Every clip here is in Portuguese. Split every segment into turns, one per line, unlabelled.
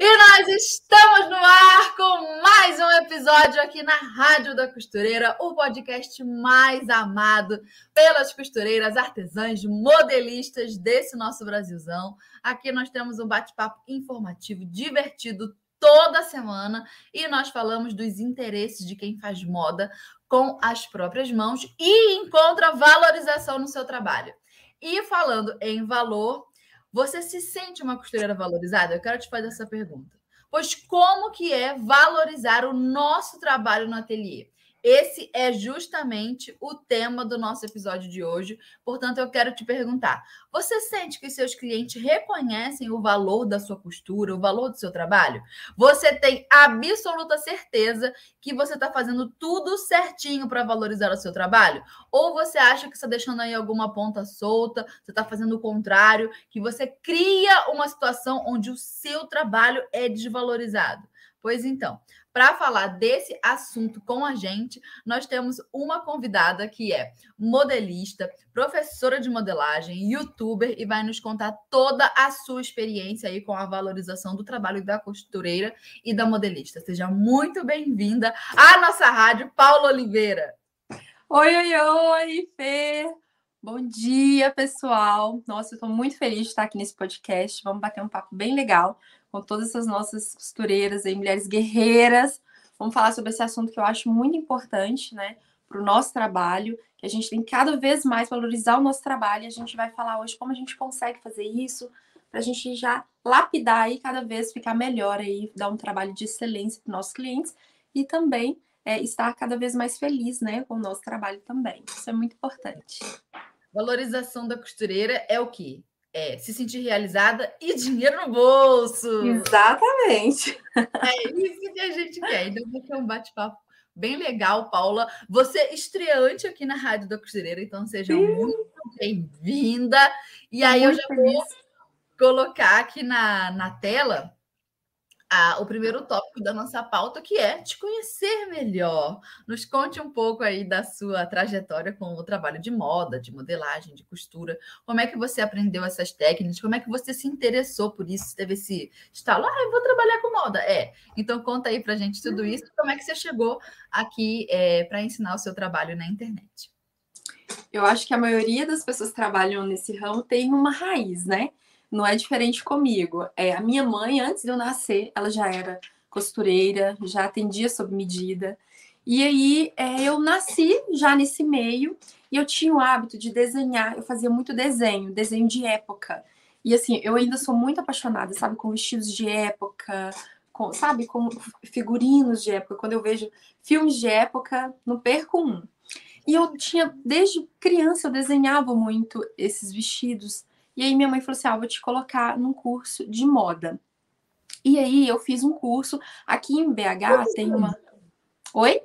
E nós estamos no ar com mais um episódio aqui na Rádio da Costureira, o podcast mais amado pelas costureiras, artesãs, modelistas desse nosso Brasilzão. Aqui nós temos um bate-papo informativo, divertido toda semana e nós falamos dos interesses de quem faz moda com as próprias mãos e encontra valorização no seu trabalho. E falando em valor, você se sente uma costureira valorizada? Eu quero te fazer essa pergunta. Pois como que é valorizar o nosso trabalho no ateliê? Esse é justamente o tema do nosso episódio de hoje. Portanto, eu quero te perguntar: você sente que seus clientes reconhecem o valor da sua costura, o valor do seu trabalho? Você tem absoluta certeza que você está fazendo tudo certinho para valorizar o seu trabalho? Ou você acha que está deixando aí alguma ponta solta, você está fazendo o contrário, que você cria uma situação onde o seu trabalho é desvalorizado? Pois então, para falar desse assunto com a gente, nós temos uma convidada que é modelista, professora de modelagem, youtuber e vai nos contar toda a sua experiência aí com a valorização do trabalho da costureira e da modelista. Seja muito bem-vinda à nossa rádio, Paula Oliveira.
Oi, oi, oi, Fê. Bom dia, pessoal. Nossa, eu estou muito feliz de estar aqui nesse podcast. Vamos bater um papo bem legal com todas essas nossas costureiras e mulheres guerreiras. Vamos falar sobre esse assunto que eu acho muito importante, né, para o nosso trabalho, que a gente tem cada vez mais valorizar o nosso trabalho. E a gente vai falar hoje como a gente consegue fazer isso, para a gente já lapidar e cada vez ficar melhor aí, dar um trabalho de excelência para os nossos clientes e também é, estar cada vez mais feliz, né, com o nosso trabalho também. Isso é muito importante.
Valorização da costureira é o quê? É se sentir realizada e dinheiro no bolso.
Exatamente.
É isso que a gente quer. Então, vai ser um bate-papo bem legal, Paula. Você é estreante aqui na Rádio da Costureira, então seja Sim. muito bem-vinda. E aí eu já feliz. vou colocar aqui na, na tela a, o primeiro tópico da nossa pauta, que é te conhecer melhor. Nos conte um pouco aí da sua trajetória com o trabalho de moda, de modelagem, de costura. Como é que você aprendeu essas técnicas? Como é que você se interessou por isso? Teve esse estalo, ah, eu vou trabalhar com moda. É, então conta aí pra gente tudo isso. Como é que você chegou aqui é, para ensinar o seu trabalho na internet?
Eu acho que a maioria das pessoas que trabalham nesse ramo tem uma raiz, né? Não é diferente comigo. É, a minha mãe, antes de eu nascer, ela já era costureira, já atendia sob medida. E aí é, eu nasci já nesse meio e eu tinha o hábito de desenhar, eu fazia muito desenho, desenho de época. E assim, eu ainda sou muito apaixonada, sabe, com vestidos de época, com, sabe, com figurinos de época. Quando eu vejo filmes de época, não perco um. E eu tinha, desde criança, eu desenhava muito esses vestidos. E aí minha mãe falou assim: ah, vou te colocar num curso de moda. E aí eu fiz um curso aqui em BH, quantos tem uma. Oi?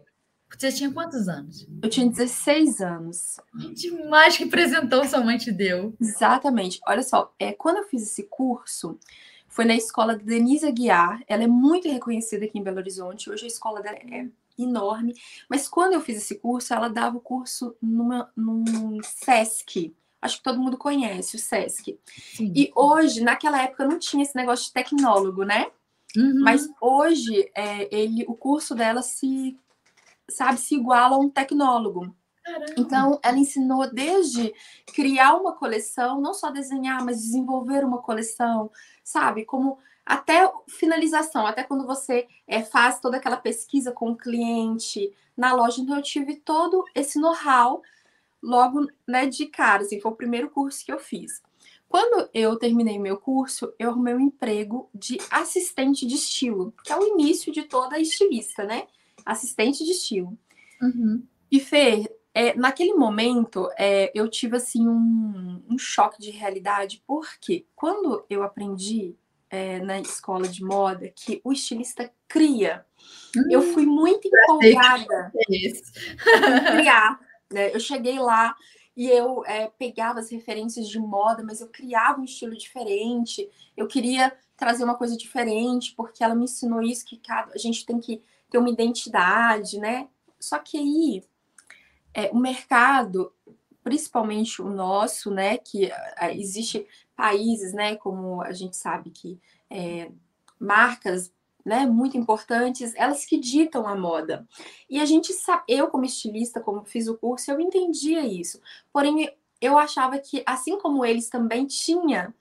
Você tinha quantos anos?
Eu tinha 16 anos.
Demais que apresentou sua mãe te deu.
Exatamente. Olha só, é, quando eu fiz esse curso, foi na escola da Denise Aguiar. Ela é muito reconhecida aqui em Belo Horizonte. Hoje a escola dela é enorme. Mas quando eu fiz esse curso, ela dava o curso numa, num SESC acho que todo mundo conhece, o SESC. Sim. E hoje, naquela época, não tinha esse negócio de tecnólogo, né? Uhum. Mas hoje, é, ele, o curso dela se, sabe, se iguala a um tecnólogo. Caramba. Então, ela ensinou desde criar uma coleção, não só desenhar, mas desenvolver uma coleção, sabe? Como até finalização, até quando você é, faz toda aquela pesquisa com o cliente na loja. Então, eu tive todo esse know-how logo né, de cara, assim, foi o primeiro curso que eu fiz. Quando eu terminei meu curso, eu arrumei um emprego de assistente de estilo, que é o início de toda estilista, né? Assistente de estilo. Uhum. E Fê, é, naquele momento, é, eu tive assim um, um, choque de realidade, porque quando eu aprendi é, na escola de moda que o estilista cria, hum, eu fui muito empolgada em criar? Eu cheguei lá e eu é, pegava as referências de moda, mas eu criava um estilo diferente. Eu queria trazer uma coisa diferente, porque ela me ensinou isso, que cada, a gente tem que ter uma identidade, né? Só que aí é, o mercado, principalmente o nosso, né? Que é, existe países, né? Como a gente sabe que é, marcas né, muito importantes, elas que ditam a moda. E a gente sabe, eu como estilista, como fiz o curso, eu entendia isso. Porém, eu achava que, assim como eles também tinha,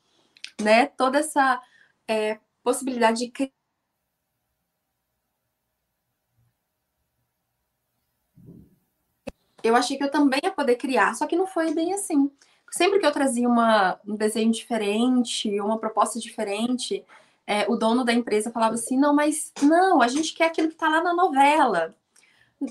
né, toda essa é, possibilidade de eu achei que eu também ia poder criar, só que não foi bem assim. Sempre que eu trazia uma, um desenho diferente, uma proposta diferente, é, o dono da empresa falava assim: não, mas não, a gente quer aquilo que está lá na novela.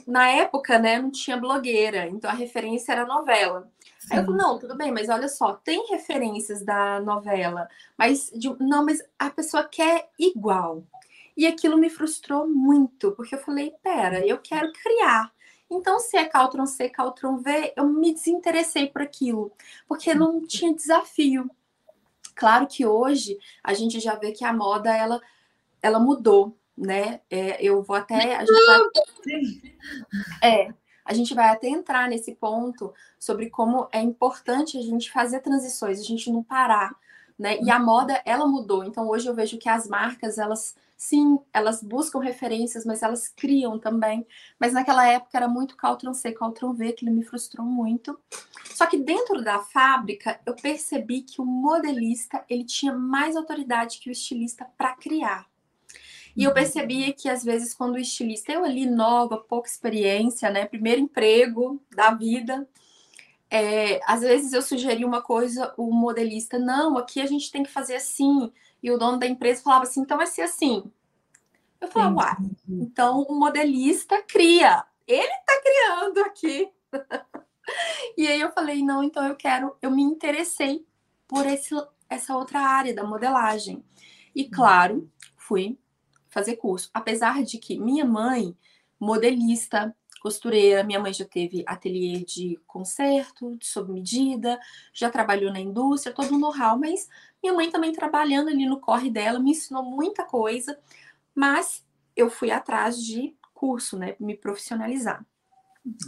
Na época, né, não tinha blogueira, então a referência era novela. Sim. Aí eu falei, não, tudo bem, mas olha só, tem referências da novela, mas de, não, mas a pessoa quer igual. E aquilo me frustrou muito, porque eu falei, pera, eu quero criar. Então, se é Caltron C, Caltron V, eu me desinteressei por aquilo, porque não tinha desafio. Claro que hoje a gente já vê que a moda ela, ela mudou, né? É, eu vou até. A gente vai, é, a gente vai até entrar nesse ponto sobre como é importante a gente fazer transições, a gente não parar, né? E a moda ela mudou. Então hoje eu vejo que as marcas elas sim, elas buscam referências, mas elas criam também. Mas naquela época era muito Caltron C, Caltron V, que me frustrou muito. Só que dentro da fábrica, eu percebi que o modelista, ele tinha mais autoridade que o estilista para criar. E eu percebia que às vezes quando o estilista, eu ali nova, pouca experiência, né, primeiro emprego da vida, é, às vezes eu sugeria uma coisa, o modelista, não, aqui a gente tem que fazer assim, e o dono da empresa falava assim, então vai ser assim. Eu falava, uai, então o modelista cria. Ele está criando aqui. e aí eu falei, não, então eu quero, eu me interessei por esse, essa outra área da modelagem. E claro, fui fazer curso. Apesar de que minha mãe, modelista, costureira, minha mãe já teve ateliê de concerto, de sob medida, já trabalhou na indústria, todo um know-how, mas minha mãe também trabalhando ali no corre dela, me ensinou muita coisa, mas eu fui atrás de curso, né, me profissionalizar.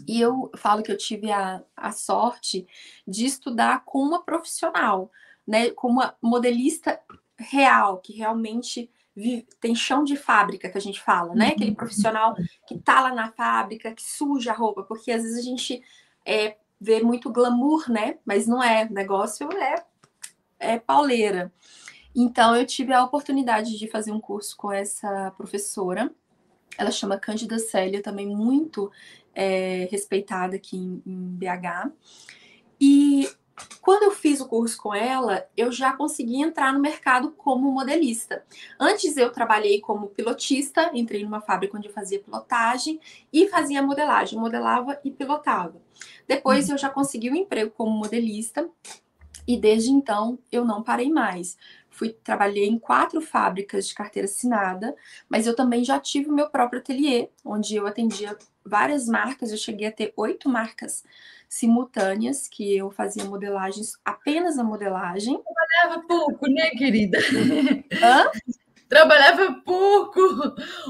E eu falo que eu tive a, a sorte de estudar com uma profissional, né, com uma modelista real, que realmente vive, tem chão de fábrica, que a gente fala, né? Aquele uhum. profissional que tá lá na fábrica, que suja a roupa, porque às vezes a gente é, vê muito glamour, né? Mas não é, o negócio é é pauleira. Então, eu tive a oportunidade de fazer um curso com essa professora. Ela chama Cândida Célia, também muito é, respeitada aqui em, em BH. E quando eu fiz o curso com ela, eu já consegui entrar no mercado como modelista. Antes eu trabalhei como pilotista, entrei numa fábrica onde eu fazia pilotagem e fazia modelagem, modelava e pilotava. Depois eu já consegui um emprego como modelista e desde então eu não parei mais. Fui trabalhei em quatro fábricas de carteira assinada, mas eu também já tive o meu próprio ateliê, onde eu atendia várias marcas. Eu cheguei a ter oito marcas simultâneas que eu fazia modelagens, apenas a modelagem.
Trabalhava pouco, né, querida? Hã? Trabalhava pouco.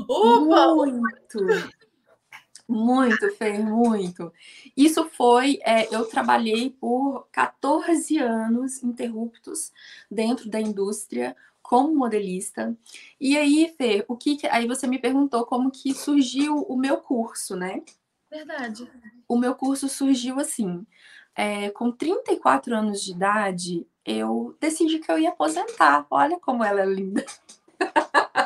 Opa!
Muito. Muito, Fer, muito. Isso foi, é, eu trabalhei por 14 anos interruptos dentro da indústria como modelista. E aí, Fer, o que, aí você me perguntou como que surgiu o meu curso, né?
Verdade.
O meu curso surgiu assim, é, com 34 anos de idade, eu decidi que eu ia aposentar. Olha como ela é linda.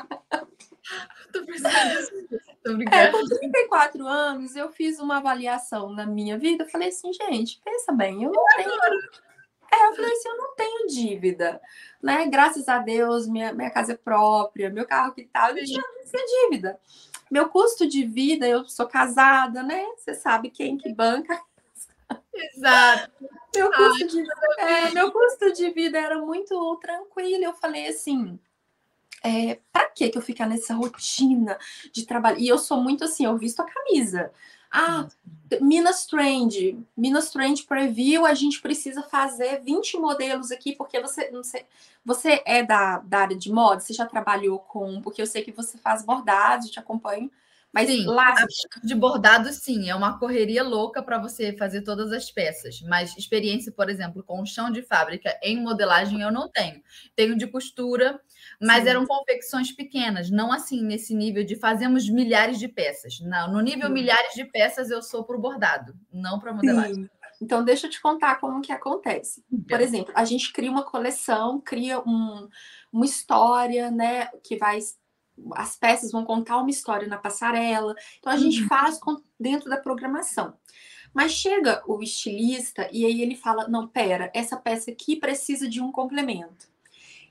Tô pensando
é, com 34 anos, eu fiz uma avaliação na minha vida. Eu falei assim, gente, pensa bem, eu não tenho. É, eu falei assim, eu não tenho dívida, né? Graças a Deus, minha, minha casa é própria, meu carro que tal, eu tinha dívida. Meu custo de vida, eu sou casada, né? Você sabe quem que banca.
Exato.
Meu custo, Ai, de, é, meu custo de vida era muito tranquilo. Eu falei assim, é, para que eu ficar nessa rotina de trabalho? E eu sou muito assim, eu visto a camisa. Ah, Minas Trend, Minas Trend Preview, a gente precisa fazer 20 modelos aqui, porque você, não sei, você é da, da área de moda, você já trabalhou com, porque eu sei que você faz bordados, te acompanho, mas
sim,
lá
de bordado sim, é uma correria louca para você fazer todas as peças, mas experiência, por exemplo, com chão de fábrica em modelagem eu não tenho. Tenho de costura, mas sim. eram confecções pequenas, não assim nesse nível de fazemos milhares de peças. Não, no nível sim. milhares de peças eu sou para o bordado, não para modelagem.
Então, deixa eu te contar como que acontece. Por exemplo, a gente cria uma coleção, cria um, uma história, né, que vai as peças vão contar uma história na passarela. Então a gente uhum. faz dentro da programação. Mas chega o estilista e aí ele fala: não, pera, essa peça aqui precisa de um complemento.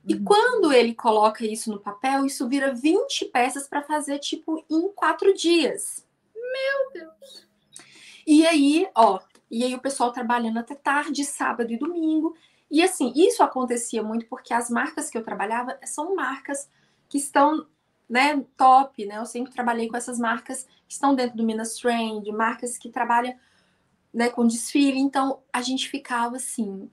E uhum. quando ele coloca isso no papel, isso vira 20 peças para fazer, tipo, em quatro dias.
Meu Deus!
E aí, ó, e aí o pessoal trabalhando até tarde, sábado e domingo. E assim, isso acontecia muito porque as marcas que eu trabalhava são marcas que estão né, top, né? Eu sempre trabalhei com essas marcas que estão dentro do Minas Trend, marcas que trabalham né, com desfile. Então a gente ficava assim,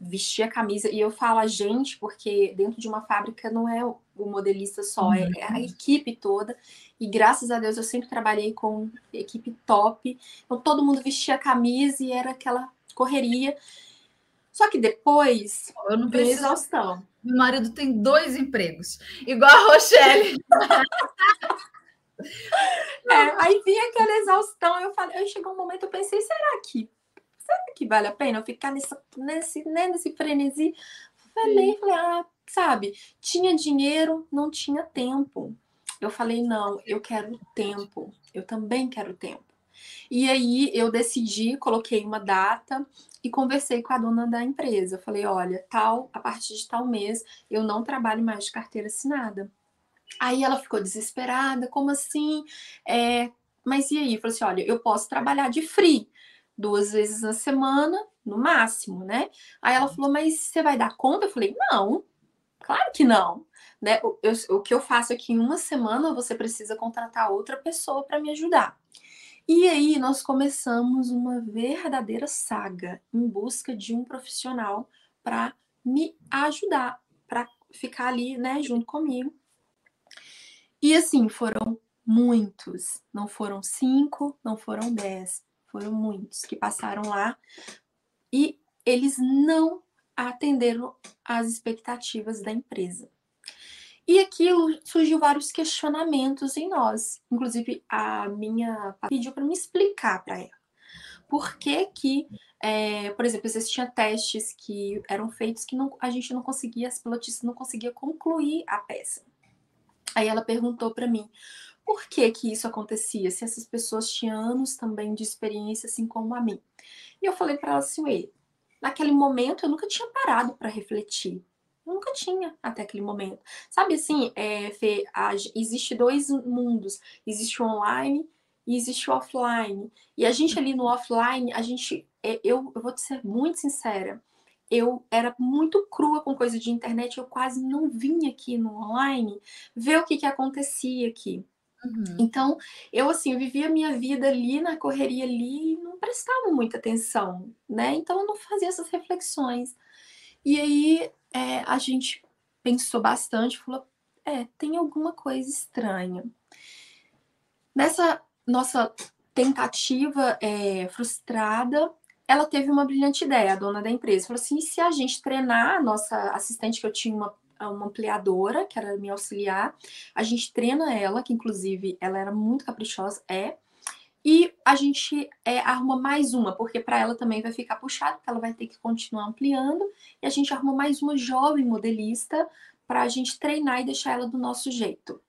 vestia a camisa e eu falo a gente porque dentro de uma fábrica não é o modelista só, uhum. é, a equipe toda. E graças a Deus eu sempre trabalhei com equipe top. Então todo mundo vestia a camisa e era aquela correria. Só que depois
eu não vejo exaustão. Meu marido tem dois empregos, igual a Rochelle.
é, aí vinha aquela exaustão, eu falei, aí chegou um momento, eu pensei, será que será que vale a pena eu ficar nessa, nesse, né, nesse frenesi? Falei, falei, ah, sabe, tinha dinheiro, não tinha tempo. Eu falei, não, eu quero tempo, eu também quero tempo. E aí eu decidi, coloquei uma data e conversei com a dona da empresa. Falei, olha, tal, a partir de tal mês eu não trabalho mais de carteira assinada. Aí ela ficou desesperada, como assim? É, mas e aí? Falei assim, olha, eu posso trabalhar de free duas vezes na semana, no máximo, né? Aí ela falou, mas você vai dar conta? Eu falei, não, claro que não. Né? Eu, eu, o que eu faço aqui em uma semana, você precisa contratar outra pessoa para me ajudar. E aí nós começamos uma verdadeira saga em busca de um profissional para me ajudar, para ficar ali, né, junto comigo. E assim, foram muitos, não foram cinco, não foram dez, foram muitos que passaram lá e eles não atenderam às expectativas da empresa. E aquilo surgiu vários questionamentos em nós. Inclusive, a minha pediu para me explicar para ela. Por que que, é, por exemplo, existiam testes que eram feitos que não, a gente não conseguia, as pilotistas não conseguia concluir a peça. Aí ela perguntou para mim, por que que isso acontecia? Se essas pessoas tinham anos também de experiência, assim como a mim. E eu falei para ela assim, naquele momento eu nunca tinha parado para refletir Nunca tinha até aquele momento. Sabe assim, é, Fê, a, existe dois mundos. Existe o online e existe o offline. E a gente ali no offline, a gente, é, eu, eu vou te ser muito sincera, eu era muito crua com coisa de internet, eu quase não vinha aqui no online ver o que, que acontecia aqui. Uhum. Então, eu assim, eu vivia a minha vida ali na correria ali e não prestava muita atenção, né? Então eu não fazia essas reflexões. E aí é, a gente pensou bastante, falou: é, tem alguma coisa estranha. Nessa nossa tentativa é, frustrada, ela teve uma brilhante ideia, a dona da empresa. Falou assim: se a gente treinar, a nossa assistente, que eu tinha uma, uma ampliadora, que era minha auxiliar, a gente treina ela, que inclusive ela era muito caprichosa, é, e a gente é, arruma mais uma, porque para ela também vai ficar puxado, porque ela vai ter que continuar ampliando. E a gente arruma mais uma jovem modelista para a gente treinar e deixar ela do nosso jeito.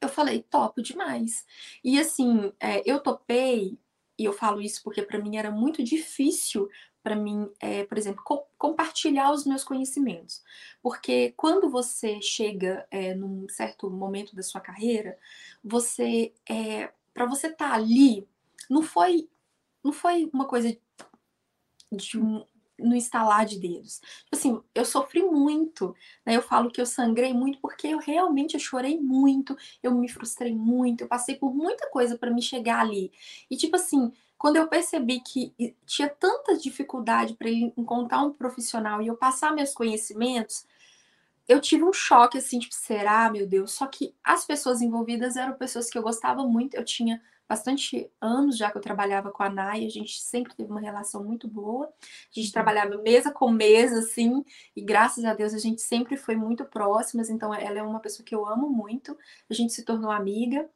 Eu falei, topo demais. E assim, é, eu topei, e eu falo isso porque para mim era muito difícil para mim, é, por exemplo, co compartilhar os meus conhecimentos. Porque quando você chega é, num certo momento da sua carreira, você é, para você estar tá ali, não foi não foi uma coisa de um, no instalar de dedos. Tipo assim, eu sofri muito, né? Eu falo que eu sangrei muito porque eu realmente eu chorei muito, eu me frustrei muito, eu passei por muita coisa para me chegar ali. E tipo assim, quando eu percebi que tinha tanta dificuldade para encontrar um profissional e eu passar meus conhecimentos, eu tive um choque assim, tipo, será, meu Deus? Só que as pessoas envolvidas eram pessoas que eu gostava muito, eu tinha bastante anos já que eu trabalhava com a Nai, a gente sempre teve uma relação muito boa. A gente uhum. trabalhava mesa com mesa, assim, e graças a Deus a gente sempre foi muito próximas, então ela é uma pessoa que eu amo muito. A gente se tornou amiga.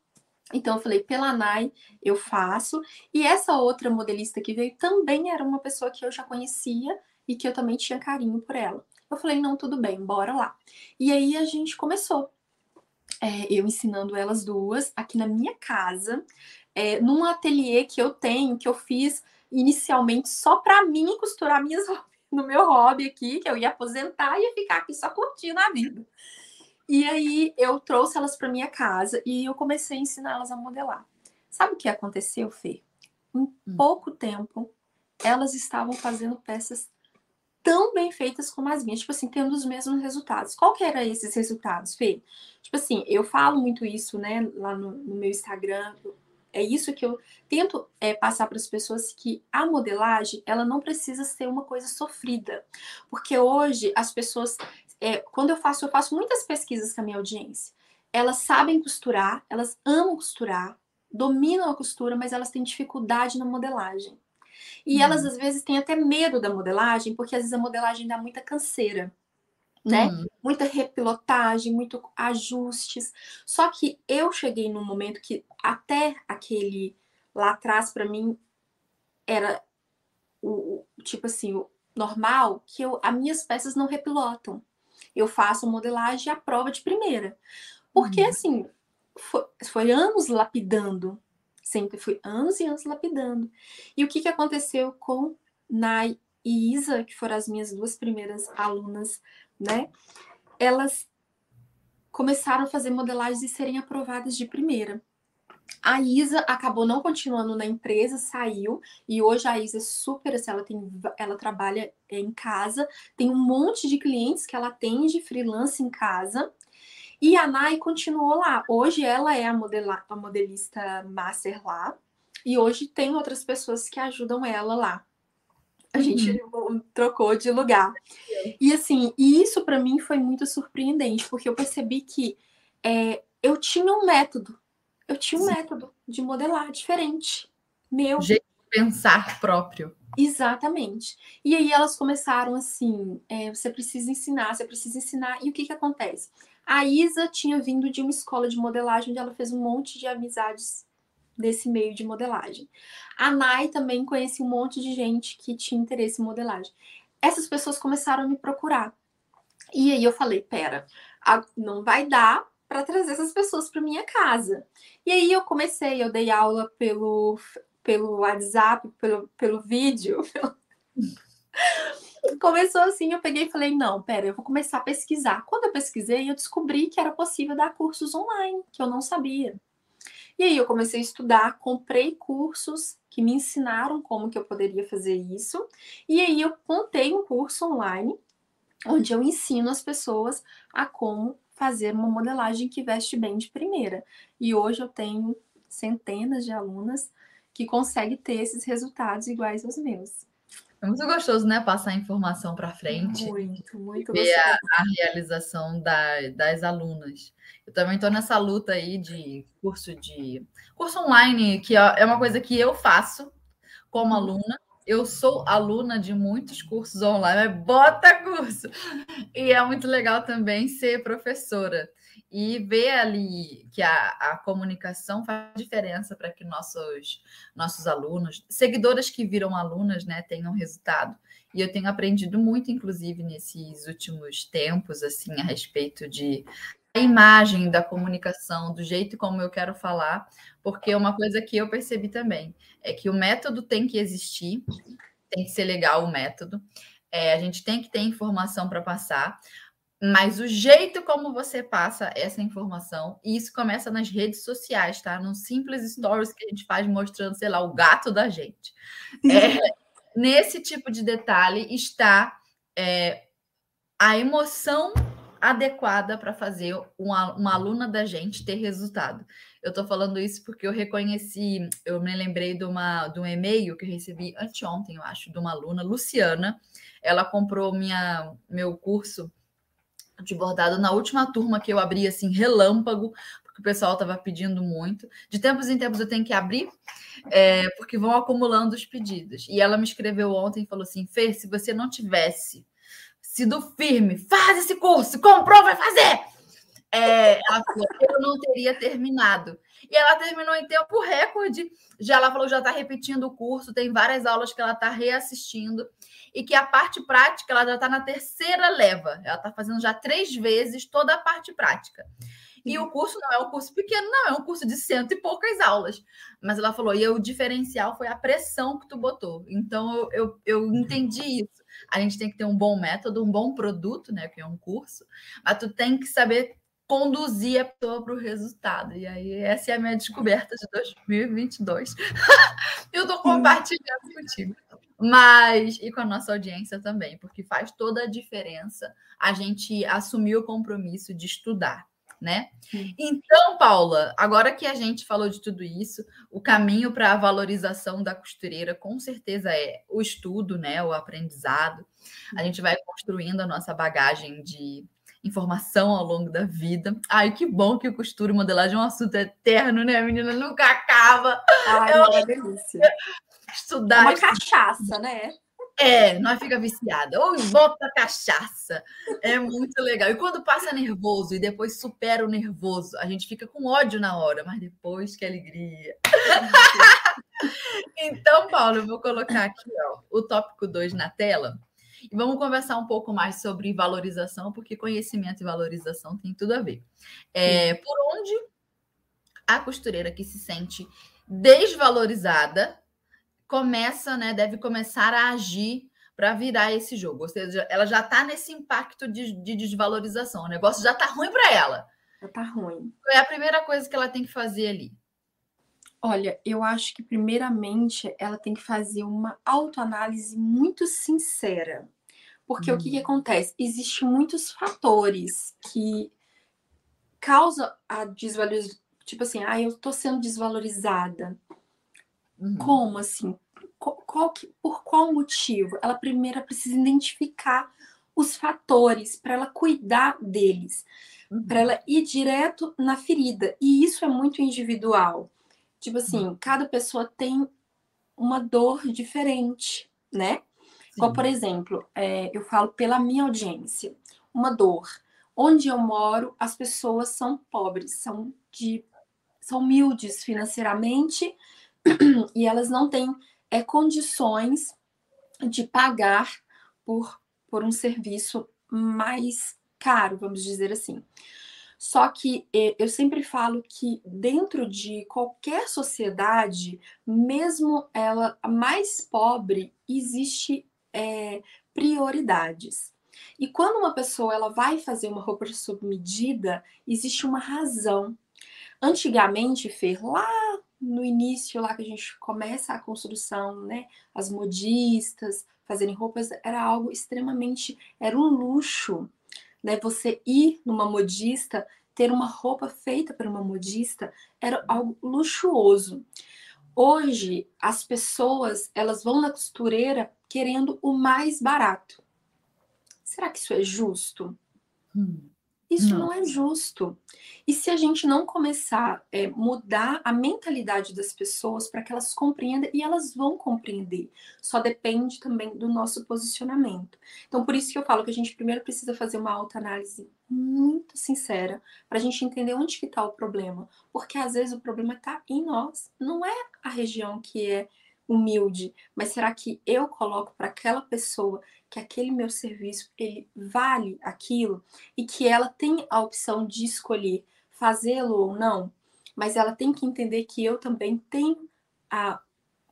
Então eu falei, pela Nai eu faço. E essa outra modelista que veio também era uma pessoa que eu já conhecia e que eu também tinha carinho por ela. Eu falei, não, tudo bem, bora lá. E aí a gente começou. É, eu ensinando elas duas aqui na minha casa é, num ateliê que eu tenho, que eu fiz inicialmente só para mim costurar minhas no meu hobby aqui, que eu ia aposentar e ia ficar aqui só curtindo a vida. E aí eu trouxe elas para minha casa e eu comecei a ensinar elas a modelar. Sabe o que aconteceu, Fê? Em hum. pouco tempo, elas estavam fazendo peças tão bem feitas como as minhas, tipo assim, tendo os mesmos resultados. Qual que eram esses resultados, Fê? Tipo assim, eu falo muito isso, né, lá no, no meu Instagram, é isso que eu tento é, passar para as pessoas que a modelagem ela não precisa ser uma coisa sofrida, porque hoje as pessoas, é, quando eu faço, eu faço muitas pesquisas com a minha audiência, elas sabem costurar, elas amam costurar, dominam a costura, mas elas têm dificuldade na modelagem. E elas às vezes têm até medo da modelagem, porque às vezes a modelagem dá muita canseira né? Uhum. Muita repilotagem, muito ajustes. Só que eu cheguei num momento que até aquele lá atrás para mim era o, o, tipo assim, o normal que eu as minhas peças não repilotam. Eu faço modelagem à prova de primeira. Porque uhum. assim, foi, foi anos lapidando, sempre fui anos e anos lapidando. E o que que aconteceu com Nai e Isa, que foram as minhas duas primeiras alunas né? Elas começaram a fazer modelagens e serem aprovadas de primeira. A Isa acabou não continuando na empresa, saiu e hoje a Isa é super, assim, ela tem, ela trabalha em casa, tem um monte de clientes que ela atende freelance em casa. E a Nai continuou lá. Hoje ela é a, modela, a modelista master lá e hoje tem outras pessoas que ajudam ela lá. A gente uhum. trocou de lugar. E assim, isso para mim foi muito surpreendente, porque eu percebi que é, eu tinha um método. Eu tinha um Sim. método de modelar diferente. Meu.
Jeito de pensar próprio.
Exatamente. E aí elas começaram assim: é, você precisa ensinar, você precisa ensinar. E o que, que acontece? A Isa tinha vindo de uma escola de modelagem onde ela fez um monte de amizades desse meio de modelagem. A Nai também conheci um monte de gente que tinha interesse em modelagem. Essas pessoas começaram a me procurar. E aí eu falei, pera, não vai dar para trazer essas pessoas para minha casa. E aí eu comecei, eu dei aula pelo pelo WhatsApp, pelo, pelo vídeo. Começou assim, eu peguei e falei, não, pera, eu vou começar a pesquisar. Quando eu pesquisei, eu descobri que era possível dar cursos online, que eu não sabia. E aí eu comecei a estudar, comprei cursos que me ensinaram como que eu poderia fazer isso. E aí eu montei um curso online onde eu ensino as pessoas a como fazer uma modelagem que veste bem de primeira. E hoje eu tenho centenas de alunas que conseguem ter esses resultados iguais aos meus.
É muito gostoso, né? Passar informação para frente.
Muito, muito
ver gostoso. A, a realização da, das alunas. Eu também estou nessa luta aí de curso de curso online, que é uma coisa que eu faço como uhum. aluna. Eu sou aluna de muitos cursos online, mas bota curso! E é muito legal também ser professora e ver ali que a, a comunicação faz diferença para que nossos, nossos alunos, seguidoras que viram alunas, né, tenham resultado. E eu tenho aprendido muito, inclusive, nesses últimos tempos, assim, a respeito de a imagem da comunicação, do jeito como eu quero falar, porque uma coisa que eu percebi também é que o método tem que existir, tem que ser legal o método, é, a gente tem que ter informação para passar, mas o jeito como você passa essa informação, e isso começa nas redes sociais, tá? Num simples stories que a gente faz mostrando, sei lá, o gato da gente. É, nesse tipo de detalhe está é, a emoção adequada para fazer uma, uma, aluna da gente ter resultado. Eu estou falando isso porque eu reconheci, eu me lembrei de, uma, de um e-mail que eu recebi anteontem, eu acho, de uma aluna, Luciana. Ela comprou minha, meu curso de bordado na última turma que eu abri assim, relâmpago, porque o pessoal estava pedindo muito. De tempos em tempos eu tenho que abrir, é, porque vão acumulando os pedidos. E ela me escreveu ontem e falou assim: Fê, se você não tivesse sido firme, faz esse curso, comprou, vai fazer. É, ela falou, eu não teria terminado. E ela terminou em tempo recorde. Já ela falou, já está repetindo o curso, tem várias aulas que ela está reassistindo. E que a parte prática ela já está na terceira leva. Ela está fazendo já três vezes toda a parte prática. E o curso não é um curso pequeno, não, é um curso de cento e poucas aulas. Mas ela falou, e o diferencial foi a pressão que tu botou. Então eu, eu, eu entendi isso a gente tem que ter um bom método, um bom produto, né? Que é um curso, mas tu tem que saber conduzir a pessoa para o resultado. E aí, essa é a minha descoberta de 2022. eu estou compartilhando contigo. Mas, e com a nossa audiência também, porque faz toda a diferença a gente assumir o compromisso de estudar né? Então, Paula, agora que a gente falou de tudo isso, o caminho para a valorização da costureira com certeza é o estudo, né? O aprendizado. A gente vai construindo a nossa bagagem de informação ao longo da vida. Ai, que bom que o costura e modelagem é um assunto eterno, né? Menina nunca acaba.
Ai, é uma delícia.
Estudar. É
uma cachaça, né?
É, nós fica viciada. Ou bota cachaça. É muito legal. E quando passa nervoso e depois supera o nervoso, a gente fica com ódio na hora, mas depois que alegria. então, Paulo, eu vou colocar aqui ó, o tópico 2 na tela. E vamos conversar um pouco mais sobre valorização, porque conhecimento e valorização tem tudo a ver. É, por onde a costureira que se sente desvalorizada começa, né, deve começar a agir para virar esse jogo. Ou seja, ela já está nesse impacto de, de, desvalorização. O negócio já está ruim para ela.
Já está ruim.
É a primeira coisa que ela tem que fazer ali.
Olha, eu acho que primeiramente ela tem que fazer uma autoanálise muito sincera. Porque hum. o que, que hum. acontece? Existem muitos fatores que causam a desvalorização. Tipo assim, ah, eu estou sendo desvalorizada. Uhum. Como assim? Qual, qual que, por qual motivo? Ela primeiro precisa identificar os fatores para ela cuidar deles, uhum. para ela ir direto na ferida. E isso é muito individual. Tipo assim, uhum. cada pessoa tem uma dor diferente, né? Sim. por exemplo, é, eu falo pela minha audiência, uma dor. Onde eu moro, as pessoas são pobres, são de são humildes financeiramente e elas não têm é, condições de pagar por, por um serviço mais caro, vamos dizer assim. Só que é, eu sempre falo que dentro de qualquer sociedade, mesmo ela mais pobre, existe é, prioridades. E quando uma pessoa ela vai fazer uma roupa sob medida, existe uma razão. Antigamente, Fer, lá no início lá que a gente começa a construção, né, as modistas fazerem roupas era algo extremamente, era um luxo, né? Você ir numa modista, ter uma roupa feita por uma modista era algo luxuoso. Hoje as pessoas, elas vão na costureira querendo o mais barato. Será que isso é justo? Hum. Isso não. não. é justo. E se a gente não começar a é, mudar a mentalidade das pessoas para que elas compreendam, e elas vão compreender, só depende também do nosso posicionamento. Então, por isso que eu falo que a gente primeiro precisa fazer uma autoanálise muito sincera para a gente entender onde que está o problema. Porque às vezes o problema está em nós, não é a região que é humilde, mas será que eu coloco para aquela pessoa que aquele meu serviço ele vale aquilo e que ela tem a opção de escolher fazê-lo ou não, mas ela tem que entender que eu também tenho a,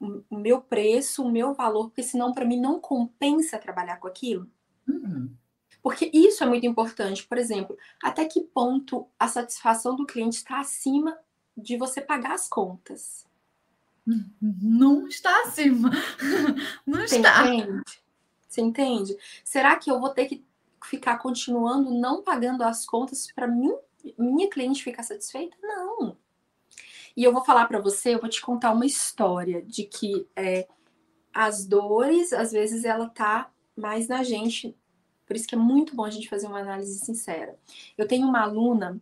o meu preço, o meu valor, porque senão para mim não compensa trabalhar com aquilo. Uhum. Porque isso é muito importante. Por exemplo, até que ponto a satisfação do cliente está acima de você pagar as contas?
Não está acima. Não
Você
está.
entende? Você entende? Será que eu vou ter que ficar continuando não pagando as contas para mim, minha cliente ficar satisfeita? Não. E eu vou falar para você, eu vou te contar uma história de que é, as dores, às vezes, ela tá mais na gente. Por isso que é muito bom a gente fazer uma análise sincera. Eu tenho uma aluna,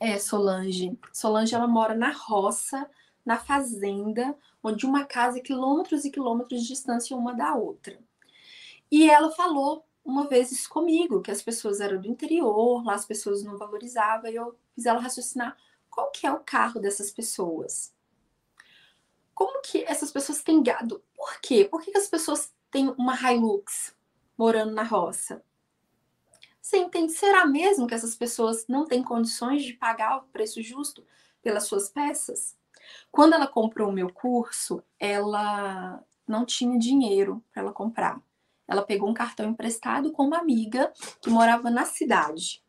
é, Solange. Solange, ela mora na roça, na fazenda, onde uma casa é quilômetros e quilômetros de distância uma da outra. E ela falou uma vez isso comigo, que as pessoas eram do interior, lá as pessoas não valorizavam, e eu fiz ela raciocinar qual que é o carro dessas pessoas. Como que essas pessoas têm gado? Por quê? Por que, que as pessoas têm uma Hilux morando na roça? Você entende? Será mesmo que essas pessoas não têm condições de pagar o preço justo pelas suas peças? Quando ela comprou o meu curso, ela não tinha dinheiro para ela comprar. Ela pegou um cartão emprestado com uma amiga que morava na cidade.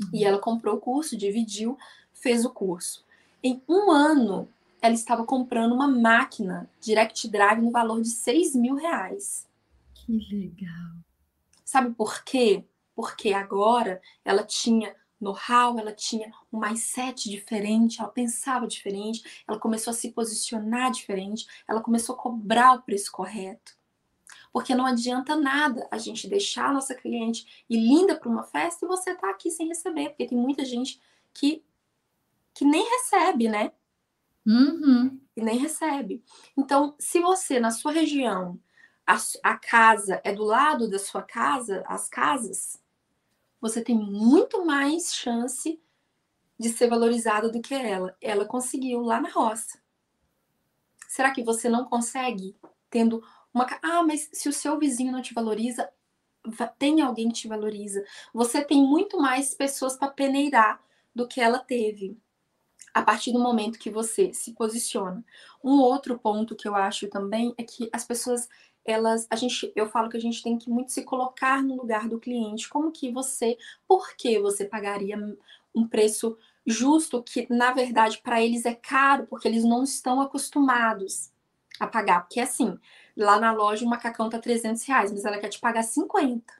Uhum. E ela comprou o curso, dividiu, fez o curso. Em um ano, ela estava comprando uma máquina Direct Drive no valor de 6 mil reais.
Que legal.
Sabe por quê? Porque agora ela tinha know-how, ela tinha um mindset diferente, ela pensava diferente, ela começou a se posicionar diferente, ela começou a cobrar o preço correto. Porque não adianta nada a gente deixar a nossa cliente ir linda para uma festa e você tá aqui sem receber, porque tem muita gente que, que nem recebe, né?
Uhum.
E nem recebe. Então, se você, na sua região, a, a casa é do lado da sua casa, as casas, você tem muito mais chance de ser valorizado do que ela. Ela conseguiu lá na roça. Será que você não consegue tendo uma. Ah, mas se o seu vizinho não te valoriza, tem alguém que te valoriza. Você tem muito mais pessoas para peneirar do que ela teve. A partir do momento que você se posiciona. Um outro ponto que eu acho também é que as pessoas elas, a gente, eu falo que a gente tem que muito se colocar no lugar do cliente. Como que você, por que você pagaria um preço justo que na verdade para eles é caro porque eles não estão acostumados a pagar? Porque assim, lá na loja o macacão tá 300 reais, mas ela quer te pagar 50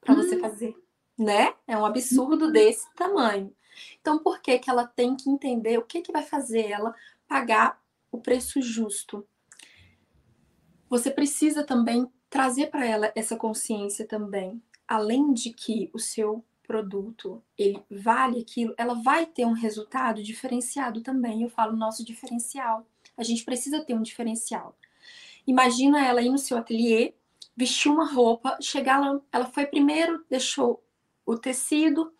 para hum. você fazer, né? É um absurdo hum. desse tamanho. Então, por que que ela tem que entender o que que vai fazer ela pagar o preço justo? Você precisa também trazer para ela essa consciência também. Além de que o seu produto ele vale aquilo, ela vai ter um resultado diferenciado também. Eu falo nosso diferencial. A gente precisa ter um diferencial. Imagina ela ir no seu ateliê, vestir uma roupa, chegar lá, ela foi primeiro, deixou o tecido,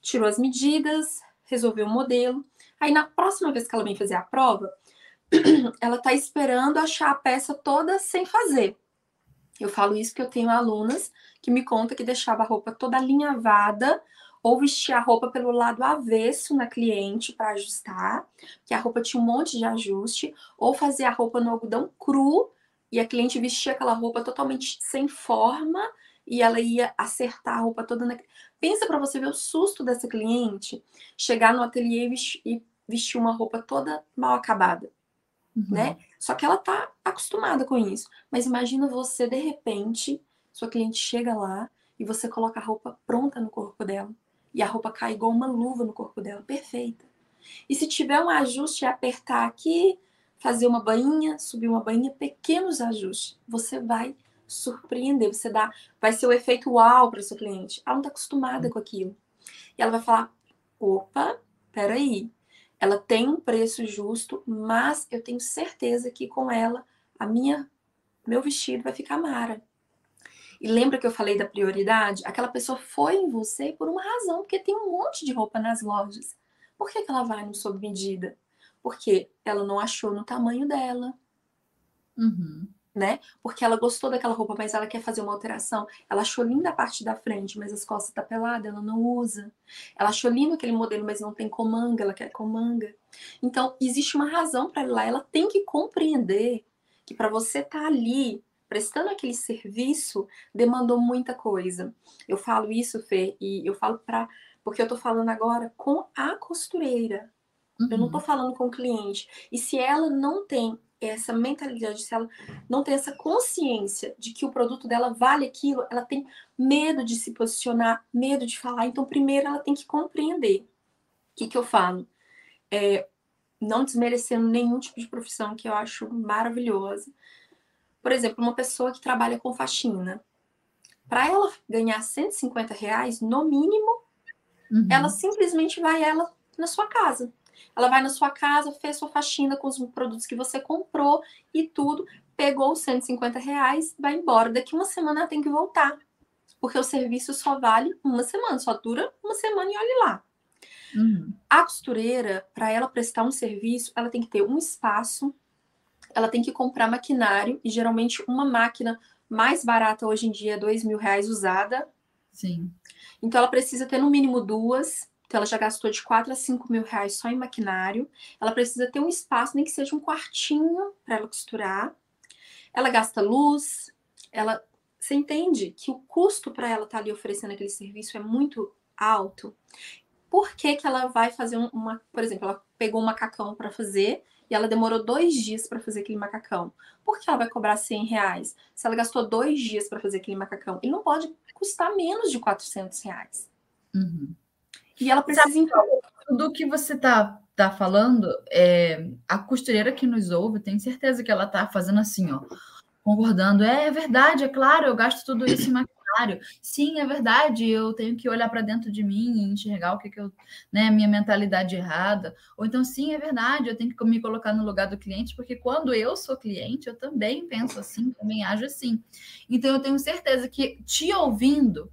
tirou as medidas, resolveu o modelo. Aí na próxima vez que ela vem fazer a prova, ela está esperando achar a peça toda sem fazer. Eu falo isso porque eu tenho alunas que me contam que deixava a roupa toda alinhavada ou vestia a roupa pelo lado avesso na cliente para ajustar, que a roupa tinha um monte de ajuste, ou fazia a roupa no algodão cru e a cliente vestia aquela roupa totalmente sem forma e ela ia acertar a roupa toda na... Pensa para você ver o susto dessa cliente chegar no ateliê e vestir uma roupa toda mal acabada uhum. né? Só que ela tá acostumada com isso. Mas imagina você, de repente, sua cliente chega lá e você coloca a roupa pronta no corpo dela. E a roupa cai igual uma luva no corpo dela, perfeita. E se tiver um ajuste, apertar aqui, fazer uma bainha, subir uma bainha, pequenos ajustes, você vai surpreender, você dá, vai ser o efeito uau para sua cliente. Ela não está acostumada com aquilo. E ela vai falar: opa, peraí, ela tem um preço justo, mas eu tenho certeza que com ela a minha meu vestido vai ficar mara. E lembra que eu falei da prioridade? Aquela pessoa foi em você por uma razão, porque tem um monte de roupa nas lojas. Por que, que ela vai no sob medida? Porque ela não achou no tamanho dela.
Uhum
né? Porque ela gostou daquela roupa, mas ela quer fazer uma alteração. Ela achou linda a parte da frente, mas as costas tá pelada, ela não usa. Ela achou lindo aquele modelo, mas não tem com manga, ela quer com manga. Então, existe uma razão para lá. Ela tem que compreender que para você estar tá ali prestando aquele serviço, demandou muita coisa. Eu falo isso, Fê, e eu falo para porque eu tô falando agora com a costureira, Uhum. Eu não estou uhum. falando com o cliente. E se ela não tem essa mentalidade, se ela não tem essa consciência de que o produto dela vale aquilo, ela tem medo de se posicionar, medo de falar. Então, primeiro, ela tem que compreender. O que, que eu falo? É, não desmerecendo nenhum tipo de profissão que eu acho maravilhosa. Por exemplo, uma pessoa que trabalha com faxina. Para ela ganhar 150 reais, no mínimo, uhum. ela simplesmente vai ela na sua casa. Ela vai na sua casa, fez sua faxina com os produtos que você comprou e tudo, pegou os 150 reais, vai embora. Daqui uma semana ela tem que voltar. Porque o serviço só vale uma semana, só dura uma semana e olhe lá. Uhum. A costureira, para ela prestar um serviço, ela tem que ter um espaço, ela tem que comprar maquinário, e geralmente uma máquina mais barata hoje em dia é dois mil reais usada.
Sim.
Então ela precisa ter no mínimo duas. Então, ela já gastou de 4 a 5 mil reais só em maquinário. Ela precisa ter um espaço, nem que seja um quartinho para ela costurar. Ela gasta luz. Ela, você entende que o custo para ela estar tá ali oferecendo aquele serviço é muito alto. Por que, que ela vai fazer uma, por exemplo, ela pegou um macacão para fazer e ela demorou dois dias para fazer aquele macacão. Por que ela vai cobrar 100 reais? Se ela gastou dois dias para fazer aquele macacão, ele não pode custar menos de 400 reais.
Uhum.
E ela precisa
entender. Tudo que você tá, tá falando, é, a costureira que nos ouve, tenho certeza que ela tá fazendo assim, ó, concordando. É, é verdade, é claro, eu gasto tudo isso em maquinário. Sim, é verdade, eu tenho que olhar para dentro de mim e enxergar o que, que eu, né, minha mentalidade errada. Ou então, sim, é verdade, eu tenho que me colocar no lugar do cliente, porque quando eu sou cliente, eu também penso assim, também ajo assim. Então, eu tenho certeza que te ouvindo,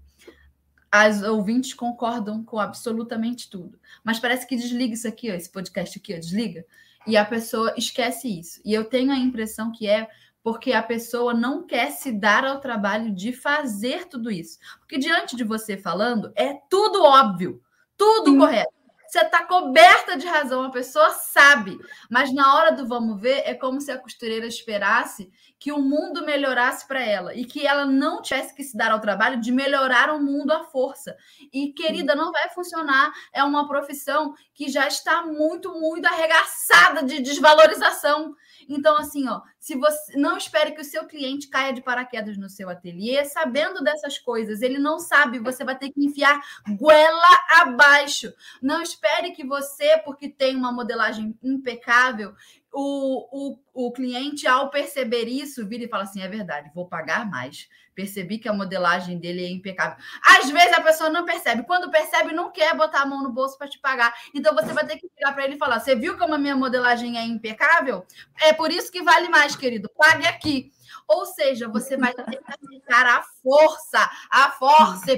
as ouvintes concordam com absolutamente tudo. Mas parece que desliga isso aqui, ó, esse podcast aqui, ó, desliga, e a pessoa esquece isso. E eu tenho a impressão que é porque a pessoa não quer se dar ao trabalho de fazer tudo isso. Porque diante de você falando, é tudo óbvio, tudo Sim. correto. Você está coberta de razão, a pessoa sabe. Mas na hora do vamos ver, é como se a costureira esperasse que o mundo melhorasse para ela e que ela não tivesse que se dar ao trabalho de melhorar o mundo à força. E, querida, não vai funcionar. É uma profissão que já está muito, muito arregaçada de desvalorização. Então, assim, ó, se você não espere que o seu cliente caia de paraquedas no seu ateliê, sabendo dessas coisas, ele não sabe, você vai ter que enfiar goela abaixo. Não espere que você, porque tem uma modelagem impecável, o, o, o cliente, ao perceber isso, vira e fala assim: é verdade, vou pagar mais. Percebi que a modelagem dele é impecável. Às vezes a pessoa não percebe. Quando percebe, não quer botar a mão no bolso para te pagar. Então você vai ter que virar para ele e falar: Você viu como a minha modelagem é impecável? É por isso que vale mais, querido. Pague aqui. Ou seja, você vai ter que aplicar a força, a força.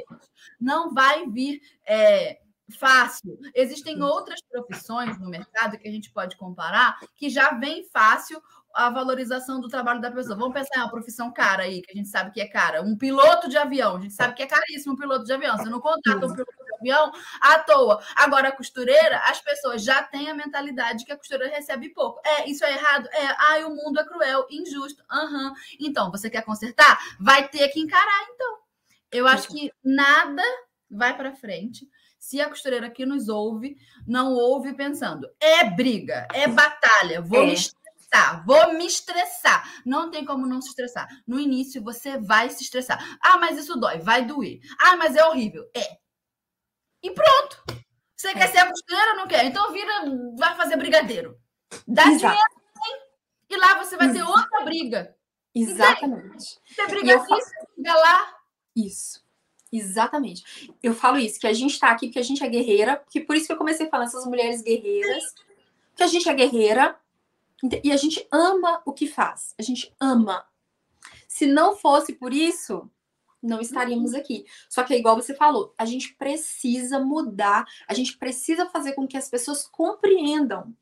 Não vai vir. É, fácil. Existem outras profissões no mercado que a gente pode comparar que já vem fácil a valorização do trabalho da pessoa. Vamos pensar em uma profissão cara aí, que a gente sabe que é cara. Um piloto de avião, a gente sabe que é caríssimo um piloto de avião. Você não contrata um piloto de avião à toa. Agora, a costureira, as pessoas já têm a mentalidade que a costureira recebe pouco. É, isso é errado? É, ai, o mundo é cruel, injusto. Uhum. Então, você quer consertar? Vai ter que encarar, então. Eu acho que nada vai para frente se a costureira que nos ouve não ouve pensando, é briga, é batalha, vou é. me estressar, vou me estressar. Não tem como não se estressar. No início você vai se estressar. Ah, mas isso dói, vai doer. Ah, mas é horrível. É. E pronto. Você é. quer ser a costureira ou não quer? Então vira, vai fazer brigadeiro. Dá Exato. dinheiro e lá você vai Exato. ter outra briga.
Exatamente.
Você briga aqui, você briga lá.
Isso. Exatamente. Eu falo isso, que a gente tá aqui porque a gente é guerreira, que por isso que eu comecei falando essas mulheres guerreiras, que a gente é guerreira e a gente ama o que faz. A gente ama. Se não fosse por isso, não estaríamos aqui. Só que é igual você falou, a gente precisa mudar, a gente precisa fazer com que as pessoas compreendam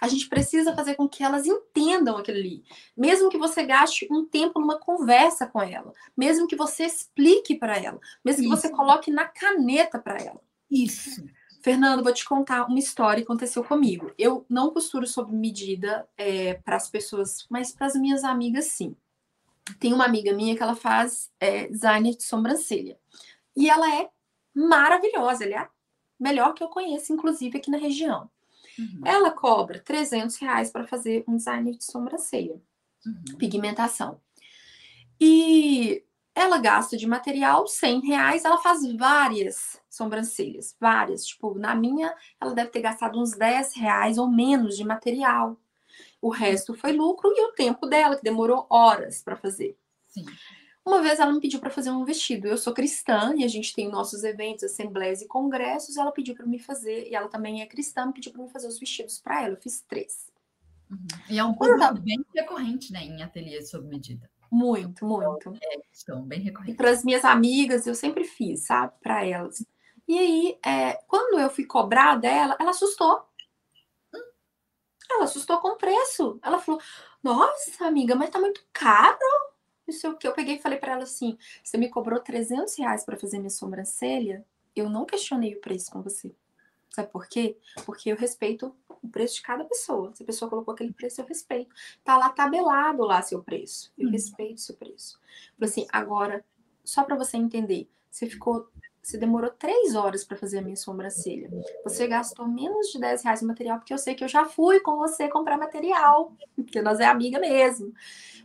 a gente precisa fazer com que elas entendam aquilo ali. Mesmo que você gaste um tempo numa conversa com ela, mesmo que você explique para ela, mesmo Isso. que você coloque na caneta para ela.
Isso.
Fernando, vou te contar uma história que aconteceu comigo. Eu não costuro sob medida é, para as pessoas, mas para as minhas amigas, sim. Tem uma amiga minha que ela faz é, design de sobrancelha. E ela é maravilhosa, ela é a melhor que eu conheço, inclusive aqui na região. Uhum. Ela cobra 300 reais para fazer um design de sobrancelha, uhum. pigmentação. E ela gasta de material 100 reais, ela faz várias sobrancelhas, várias. Tipo, na minha, ela deve ter gastado uns 10 reais ou menos de material. O resto foi lucro e o tempo dela, que demorou horas para fazer. Sim. Uma vez ela me pediu para fazer um vestido. Eu sou cristã e a gente tem nossos eventos, assembleias e congressos. Ela pediu para me fazer, e ela também é cristã, me pediu para me fazer os vestidos para ela. Eu fiz três.
Uhum. E é um público bem recorrente, né, em ateliê sob medida.
Muito, muito.
É, estão bem recorrentes.
E para as minhas amigas, eu sempre fiz, sabe, para elas. E aí, é, quando eu fui cobrar dela, ela assustou. Ela assustou com o preço. Ela falou: Nossa, amiga, mas tá muito caro. Isso é o que eu peguei e falei para ela assim: Você me cobrou 300 reais para fazer minha sobrancelha? Eu não questionei o preço com você. Sabe por quê? Porque eu respeito o preço de cada pessoa. Se a pessoa colocou aquele preço, eu respeito. Tá lá tabelado lá seu preço. Eu hum. respeito seu preço. Falei assim, agora, só para você entender, você ficou. Você demorou três horas para fazer a minha sobrancelha. Você gastou menos de 10 reais no material, porque eu sei que eu já fui com você comprar material. Porque nós é amiga mesmo.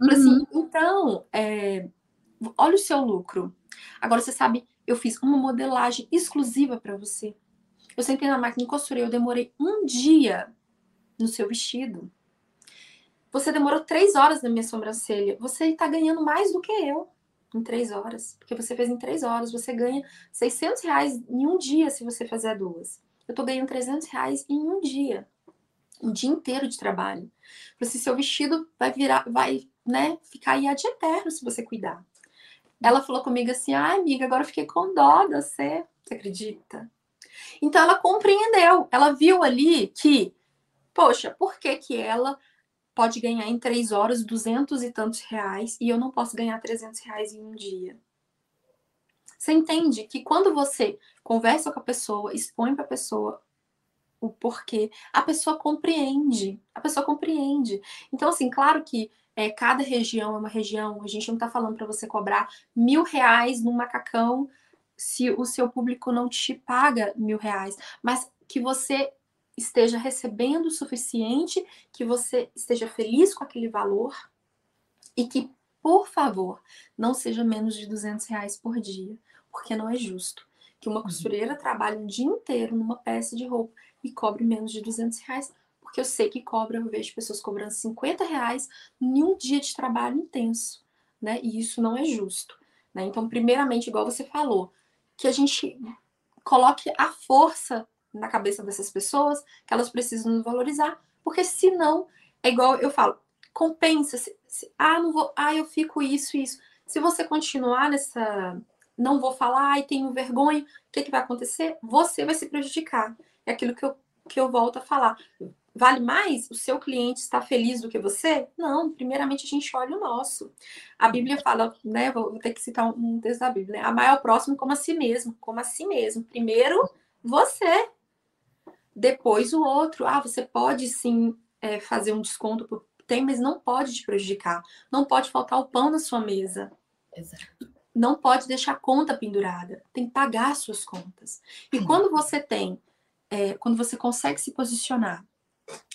Assim, uhum. assim, então, é, olha o seu lucro. Agora você sabe, eu fiz uma modelagem exclusiva para você. Eu sentei na máquina e costurei. Eu demorei um dia no seu vestido. Você demorou três horas na minha sobrancelha. Você está ganhando mais do que eu em três horas. Porque você fez em três horas. Você ganha 600 reais em um dia se você fizer duas. Eu estou ganhando 300 reais em um dia. Um dia inteiro de trabalho. Assim, seu vestido vai virar, vai, né, ficar aí ad eterno se você cuidar. Ela falou comigo assim: ai, amiga, agora eu fiquei com dó de você. Você acredita? Então ela compreendeu, ela viu ali que, poxa, por que que ela pode ganhar em três horas duzentos e tantos reais e eu não posso ganhar trezentos reais em um dia? Você entende que quando você conversa com a pessoa, expõe para a pessoa o porquê, a pessoa compreende, a pessoa compreende. Então, assim, claro que é, cada região é uma região, a gente não está falando para você cobrar mil reais num macacão se o seu público não te paga mil reais, mas que você esteja recebendo o suficiente, que você esteja feliz com aquele valor e que, por favor, não seja menos de 200 reais por dia, porque não é justo que uma uhum. costureira trabalhe um dia inteiro numa peça de roupa e cobre menos de 200 reais, porque eu sei que cobra, eu vejo pessoas cobrando 50 reais em um dia de trabalho intenso, né? E isso não é justo. Né? Então, primeiramente, igual você falou, que a gente coloque a força na cabeça dessas pessoas que elas precisam nos valorizar, porque senão é igual eu falo, compensa, se, se, ah, não vou, ah, eu fico isso isso. Se você continuar nessa não vou falar e tenho vergonha, o que, que vai acontecer? Você vai se prejudicar. É aquilo que eu, que eu volto a falar. Vale mais o seu cliente estar feliz do que você? Não, primeiramente a gente olha o nosso. A Bíblia fala, né? Vou ter que citar um texto da Bíblia, né? Amar ao próximo como a si mesmo, como a si mesmo. Primeiro, você. Depois o outro. Ah, você pode sim é, fazer um desconto por tem, mas não pode te prejudicar. Não pode faltar o pão na sua mesa. Exato. Não pode deixar a conta pendurada. Tem que pagar suas contas. E quando você tem, é, quando você consegue se posicionar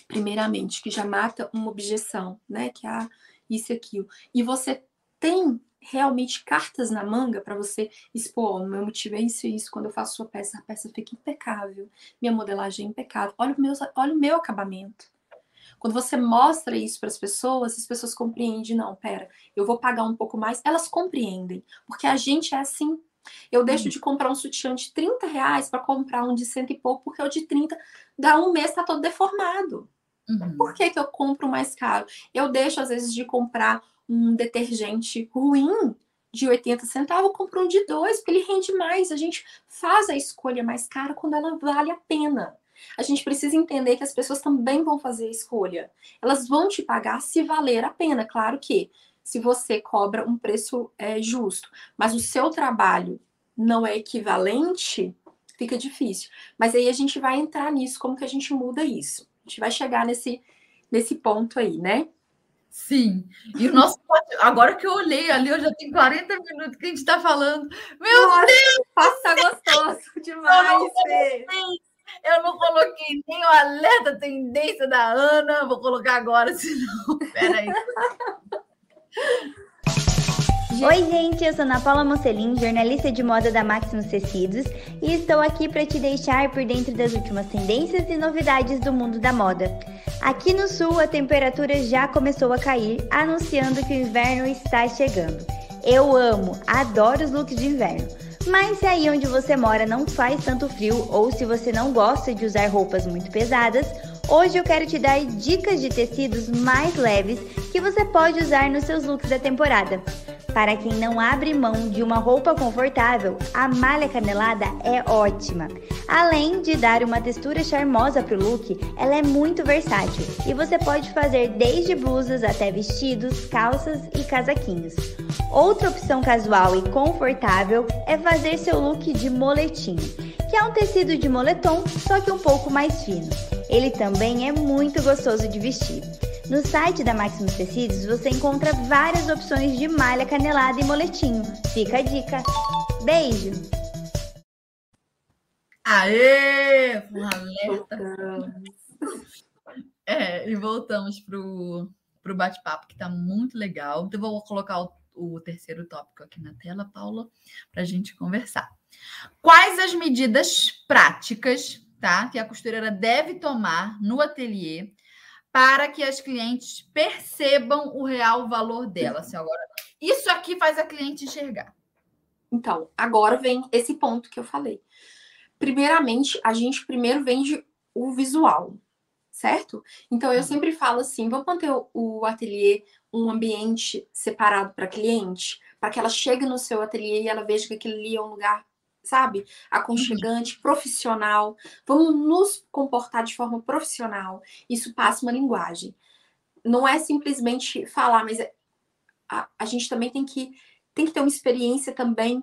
primeiramente, que já mata uma objeção, né? Que há ah, isso e aquilo. E você tem realmente cartas na manga para você expor, oh, meu motivo é isso e isso, quando eu faço sua peça, a peça fica impecável, minha modelagem é impecável, olha o meu, olha o meu acabamento. Quando você mostra isso para as pessoas, as pessoas compreendem, não, pera, eu vou pagar um pouco mais, elas compreendem, porque a gente é assim. Eu deixo hum. de comprar um sutiã de 30 reais para comprar um de cento e pouco, porque o de 30 dá um mês, tá todo deformado. Uhum. Por que, que eu compro mais caro? Eu deixo, às vezes, de comprar um detergente ruim de 80 centavos, eu compro um de dois, porque ele rende mais. A gente faz a escolha mais cara quando ela vale a pena. A gente precisa entender que as pessoas também vão fazer a escolha. Elas vão te pagar se valer a pena. Claro que se você cobra um preço é, justo, mas o seu trabalho não é equivalente, fica difícil. Mas aí a gente vai entrar nisso, como que a gente muda isso gente vai chegar nesse, nesse ponto aí, né?
Sim. E o nosso agora que eu olhei ali, eu já tenho 40 minutos que a gente está falando. Meu Nossa, Deus!
Passa gostoso demais!
Eu não coloquei nem o alerta tendência da Ana. Vou colocar agora, senão. Peraí.
Oi, gente, eu sou Ana Paula Mocelin, jornalista de moda da Maximus Tecidos, e estou aqui para te deixar por dentro das últimas tendências e novidades do mundo da moda. Aqui no sul, a temperatura já começou a cair, anunciando que o inverno está chegando. Eu amo, adoro os looks de inverno. Mas se aí onde você mora não faz tanto frio ou se você não gosta de usar roupas muito pesadas, hoje eu quero te dar dicas de tecidos mais leves que você pode usar nos seus looks da temporada. Para quem não abre mão de uma roupa confortável, a malha canelada é ótima. Além de dar uma textura charmosa para o look, ela é muito versátil e você pode fazer desde blusas até vestidos, calças e casaquinhos. Outra opção casual e confortável é fazer seu look de moletim, que é um tecido de moletom, só que um pouco mais fino. Ele também é muito gostoso de vestir. No site da Maximus Tecidos você encontra várias opções de malha canelada e moletinho. Fica a dica. Beijo!
Aê! Um alerta! É, e voltamos pro, pro bate-papo, que tá muito legal. Então, vou colocar o, o terceiro tópico aqui na tela, Paula, para a gente conversar. Quais as medidas práticas tá, que a costureira deve tomar no ateliê para que as clientes percebam o real valor dela. Assim, agora, isso aqui faz a cliente enxergar.
Então, agora vem esse ponto que eu falei. Primeiramente, a gente primeiro vende o visual, certo? Então, eu uhum. sempre falo assim: vamos manter o ateliê um ambiente separado para cliente, para que ela chegue no seu ateliê e ela veja que aquele ali é um lugar sabe? Aconchegante, uhum. profissional. Vamos nos comportar de forma profissional. Isso passa uma linguagem. Não é simplesmente falar, mas é, a, a gente também tem que, tem que ter uma experiência também.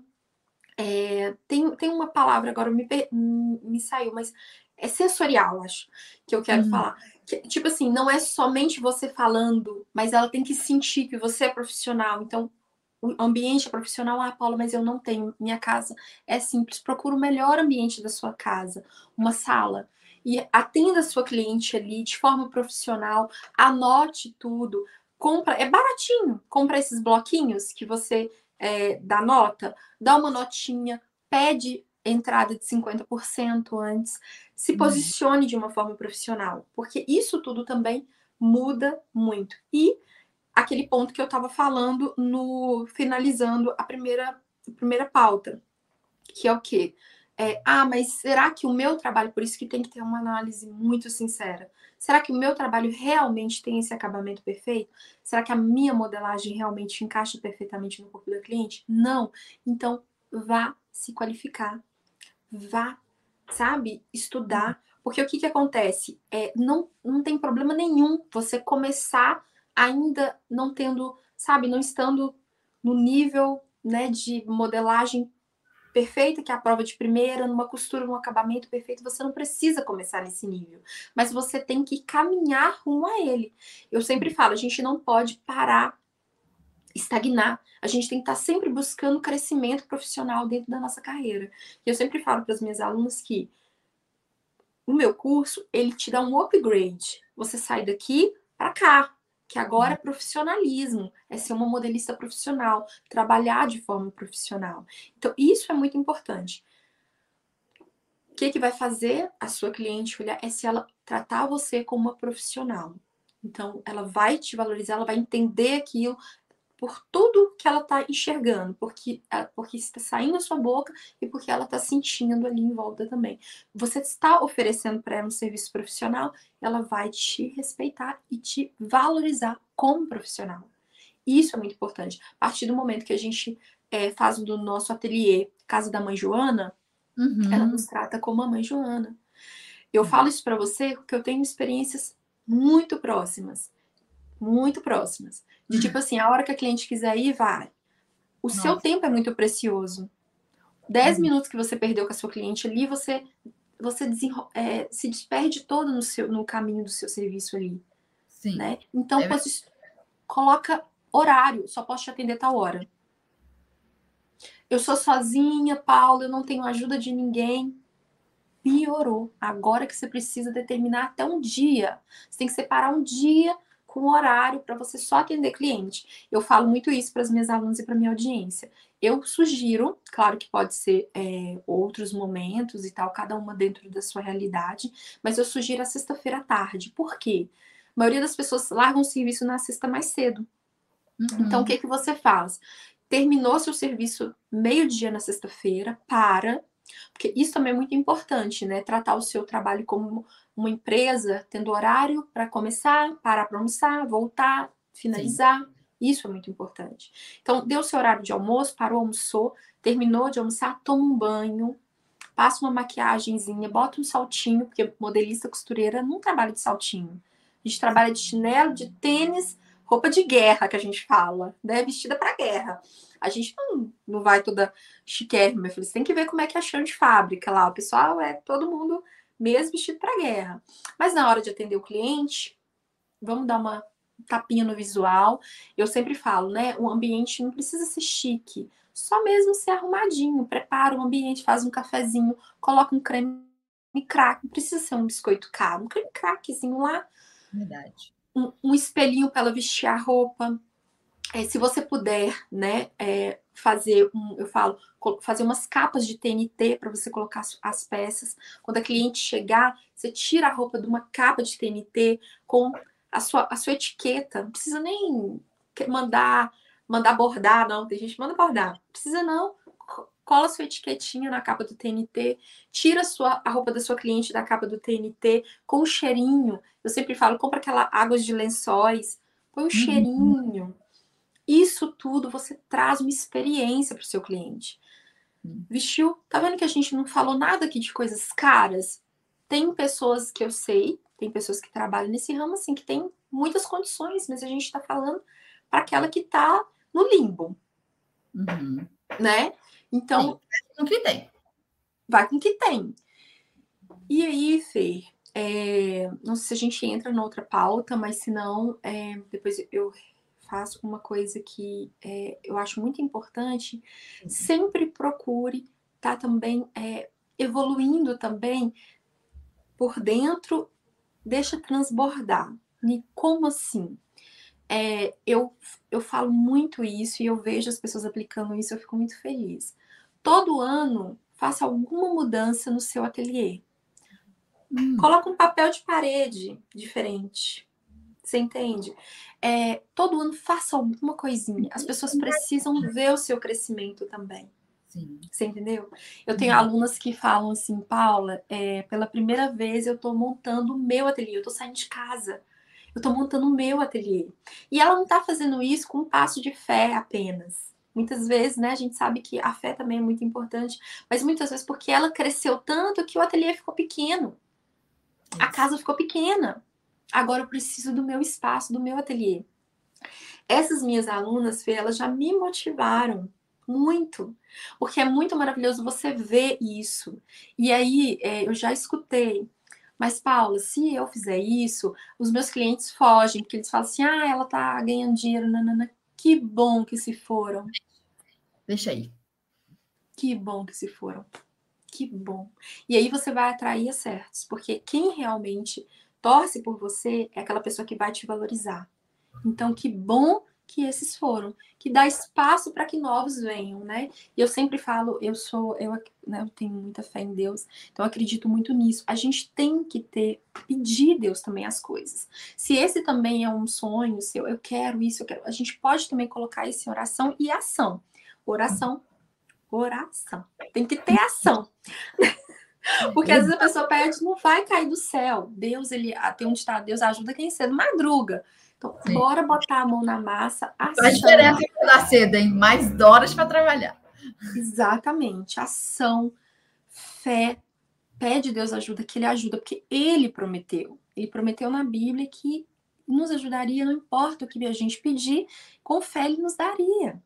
É, tem, tem uma palavra agora, me, me saiu, mas é sensorial, acho, que eu quero uhum. falar. Que, tipo assim, não é somente você falando, mas ela tem que sentir que você é profissional. Então, o ambiente profissional, ah, Paula, mas eu não tenho. Minha casa é simples. Procura o melhor ambiente da sua casa, uma sala. E atenda a sua cliente ali de forma profissional, anote tudo. Compra, é baratinho. Compra esses bloquinhos que você é, dá nota, dá uma notinha, pede entrada de 50% antes, se uhum. posicione de uma forma profissional, porque isso tudo também muda muito. E aquele ponto que eu estava falando no finalizando a primeira, a primeira pauta, que é o quê? É, ah, mas será que o meu trabalho, por isso que tem que ter uma análise muito sincera, será que o meu trabalho realmente tem esse acabamento perfeito? Será que a minha modelagem realmente encaixa perfeitamente no corpo da cliente? Não. Então, vá se qualificar, vá, sabe, estudar, porque o que, que acontece? É, não, não tem problema nenhum você começar ainda não tendo, sabe, não estando no nível né, de modelagem perfeita, que é a prova de primeira, numa costura, num acabamento perfeito, você não precisa começar nesse nível, mas você tem que caminhar rumo a ele. Eu sempre falo, a gente não pode parar, estagnar, a gente tem que estar sempre buscando crescimento profissional dentro da nossa carreira. E eu sempre falo para as minhas alunas que o meu curso, ele te dá um upgrade. Você sai daqui para cá, que agora é profissionalismo, é ser uma modelista profissional, trabalhar de forma profissional. Então, isso é muito importante. O que, que vai fazer a sua cliente olhar é se ela tratar você como uma profissional. Então, ela vai te valorizar, ela vai entender aquilo, por tudo que ela está enxergando, porque, porque está saindo da sua boca e porque ela está sentindo ali em volta também. Você está oferecendo para ela um serviço profissional, ela vai te respeitar e te valorizar como profissional. Isso é muito importante. A partir do momento que a gente é, faz do nosso ateliê Casa da Mãe Joana, uhum. ela nos trata como a Mãe Joana. Eu uhum. falo isso para você porque eu tenho experiências muito próximas muito próximas. De tipo assim, a hora que a cliente quiser ir, vai. O Nossa. seu tempo é muito precioso. Dez uhum. minutos que você perdeu com a sua cliente ali, você você é, se desperde todo no, seu, no caminho do seu serviço ali. Sim. Né? Então, é coloca horário, só posso te atender tal hora. Eu sou sozinha, Paulo, eu não tenho ajuda de ninguém. piorou. Agora que você precisa determinar até um dia. Você tem que separar um dia com horário para você só atender cliente. Eu falo muito isso para as minhas alunas e para minha audiência. Eu sugiro, claro que pode ser é, outros momentos e tal, cada uma dentro da sua realidade, mas eu sugiro a sexta-feira à tarde. Por quê? A maioria das pessoas largam o serviço na sexta mais cedo. Uhum. Então, o que, que você faz? Terminou seu serviço meio-dia na sexta-feira, para, porque isso também é muito importante, né? Tratar o seu trabalho como uma empresa, tendo horário para começar, parar para almoçar, voltar, finalizar. Sim. Isso é muito importante. Então, deu seu horário de almoço, parou, almoçou, terminou de almoçar, toma um banho, passa uma maquiagemzinha, bota um saltinho, porque modelista costureira não trabalha de saltinho. A gente trabalha de chinelo, de tênis, roupa de guerra, que a gente fala, né? Vestida para guerra. A gente não, não vai toda chiquérrima, meu filho. Você tem que ver como é que é a chão de fábrica lá. O pessoal é todo mundo mesmo vestido para guerra. Mas na hora de atender o cliente, vamos dar uma tapinha no visual. Eu sempre falo, né? O ambiente não precisa ser chique, só mesmo ser arrumadinho. Prepara o ambiente, faz um cafezinho, coloca um creme crack. Não precisa ser um biscoito caro, um creme crackzinho lá.
Verdade.
Um, um espelhinho para ela vestir a roupa. É, se você puder, né, é, fazer um, eu falo, fazer umas capas de TNT para você colocar as, as, peças. Quando a cliente chegar, você tira a roupa de uma capa de TNT com a sua, a sua etiqueta. Não precisa nem mandar mandar bordar, não. Tem gente que manda bordar. Não precisa não. Cola sua etiquetinha na capa do TNT, tira a, sua, a roupa da sua cliente da capa do TNT com um cheirinho. Eu sempre falo, compra aquela água de lençóis, põe um uhum. cheirinho isso tudo você traz uma experiência para o seu cliente. Hum. Vestiu? Tá vendo que a gente não falou nada aqui de coisas caras? Tem pessoas que eu sei, tem pessoas que trabalham nesse ramo assim, que tem muitas condições, mas a gente está falando para aquela que está no limbo. Uhum. Né? Então.
Vai com o que tem.
Vai com o que tem. E aí, Fê, é, não sei se a gente entra noutra pauta, mas se não, é, depois eu faço uma coisa que é, eu acho muito importante, uhum. sempre procure estar tá também é, evoluindo também por dentro, deixa transbordar. E como assim? É, eu, eu falo muito isso e eu vejo as pessoas aplicando isso, eu fico muito feliz. Todo ano, faça alguma mudança no seu ateliê. Hum. Coloca um papel de parede diferente. Você entende? É, todo ano faça alguma coisinha. As pessoas precisam ver o seu crescimento também. Sim. Você entendeu? Eu tenho uhum. alunas que falam assim, Paula, é, pela primeira vez eu estou montando o meu ateliê, eu estou saindo de casa, eu estou montando o meu ateliê. E ela não está fazendo isso com um passo de fé apenas. Muitas vezes, né, a gente sabe que a fé também é muito importante, mas muitas vezes porque ela cresceu tanto que o ateliê ficou pequeno. A casa ficou pequena. Agora eu preciso do meu espaço, do meu ateliê. Essas minhas alunas, Fê, elas já me motivaram muito, porque é muito maravilhoso você ver isso. E aí é, eu já escutei, mas Paula, se eu fizer isso, os meus clientes fogem, porque eles falam assim: ah, ela tá ganhando dinheiro, nanana. Que bom que se foram.
Deixa aí.
Que bom que se foram. Que bom. E aí você vai atrair acertos, porque quem realmente torce por você é aquela pessoa que vai te valorizar. Então, que bom que esses foram, que dá espaço para que novos venham, né? E eu sempre falo, eu sou, eu, né, eu tenho muita fé em Deus, então acredito muito nisso. A gente tem que ter, pedir Deus também as coisas. Se esse também é um sonho seu, eu quero isso, eu quero, a gente pode também colocar isso em oração e ação. Oração, oração. Tem que ter ação. Porque às vezes a pessoa pede, não vai cair do céu. Deus, ele ah, tem um ditado, Deus ajuda quem cedo madruga. Então, Sim. bora botar a mão na massa.
Ação. Faz diferença da cedo, hein? Mais horas para trabalhar.
Exatamente. Ação, fé, pede Deus ajuda, que Ele ajuda, porque Ele prometeu. Ele prometeu na Bíblia que nos ajudaria, não importa o que a gente pedir, com fé Ele nos daria.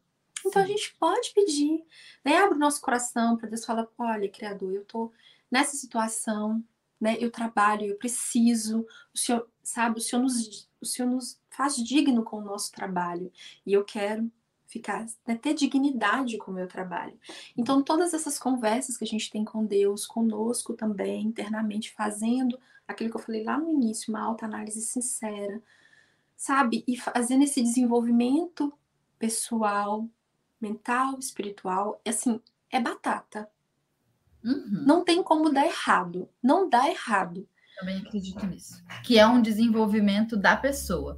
Então a gente pode pedir, né? Abre o nosso coração para Deus falar: olha, Criador, eu tô nessa situação, né? Eu trabalho, eu preciso, o Senhor, sabe, o Senhor nos, o Senhor nos faz digno com o nosso trabalho. E eu quero ficar, né, ter dignidade com o meu trabalho. Então, todas essas conversas que a gente tem com Deus, conosco também, internamente, fazendo aquilo que eu falei lá no início, uma autoanálise sincera, sabe? E fazendo esse desenvolvimento pessoal, mental, espiritual, assim, é batata. Uhum. Não tem como dar errado. Não dá errado.
Também acredito nisso. Que é um desenvolvimento da pessoa.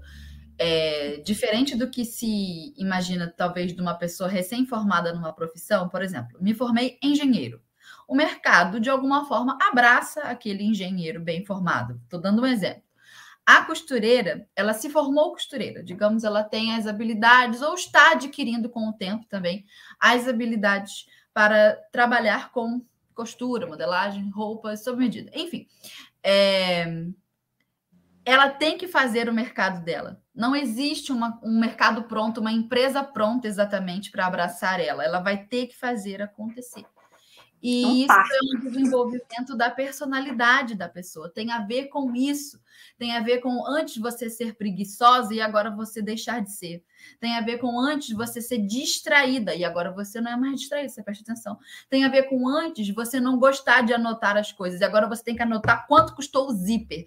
É, diferente do que se imagina, talvez, de uma pessoa recém-formada numa profissão, por exemplo, me formei engenheiro. O mercado, de alguma forma, abraça aquele engenheiro bem formado. Estou dando um exemplo. A costureira, ela se formou costureira, digamos, ela tem as habilidades, ou está adquirindo com o tempo também, as habilidades para trabalhar com costura, modelagem, roupas sob medida. Enfim, é... ela tem que fazer o mercado dela. Não existe uma, um mercado pronto, uma empresa pronta exatamente para abraçar ela. Ela vai ter que fazer acontecer. E um isso é um desenvolvimento da personalidade da pessoa. Tem a ver com isso. Tem a ver com antes você ser preguiçosa e agora você deixar de ser. Tem a ver com antes você ser distraída e agora você não é mais distraída, você presta atenção. Tem a ver com antes você não gostar de anotar as coisas e agora você tem que anotar quanto custou o zíper.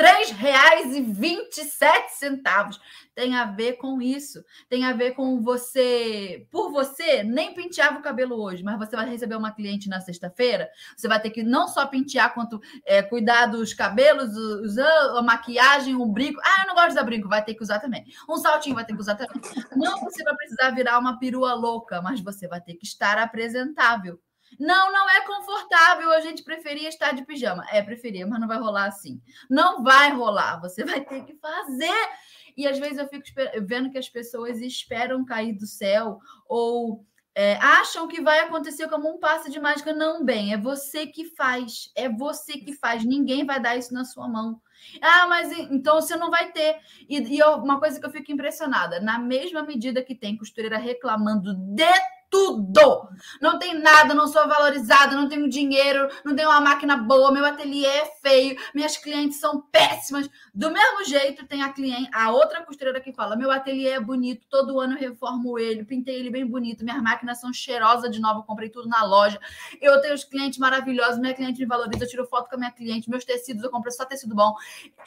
R$ 3,27 tem a ver com isso. Tem a ver com você, por você, nem penteava o cabelo hoje, mas você vai receber uma cliente na sexta-feira. Você vai ter que não só pentear, quanto é, cuidar dos cabelos, usar a maquiagem, o brinco. Ah, eu não gosto de usar brinco, vai ter que usar também. Um saltinho vai ter que usar também. Não você vai precisar virar uma perua louca, mas você vai ter que estar apresentável. Não, não é confortável. A gente preferia estar de pijama. É, preferia, mas não vai rolar assim. Não vai rolar. Você vai ter que fazer. E às vezes eu fico vendo que as pessoas esperam cair do céu ou é, acham que vai acontecer como um passe de mágica. Não, bem, é você que faz. É você que faz. Ninguém vai dar isso na sua mão. Ah, mas então você não vai ter. E, e uma coisa que eu fico impressionada: na mesma medida que tem costureira reclamando de tudo. Não tem nada, não sou valorizada, não tenho dinheiro, não tenho uma máquina boa, meu ateliê é feio, minhas clientes são péssimas. Do mesmo jeito, tem a cliente, a outra costureira que fala: meu ateliê é bonito, todo ano eu reformo ele, pintei ele bem bonito, minhas máquinas são cheirosas de novo, comprei tudo na loja. Eu tenho os clientes maravilhosos, minha cliente me valoriza, eu tiro foto com a minha cliente, meus tecidos eu comprei só tecido bom.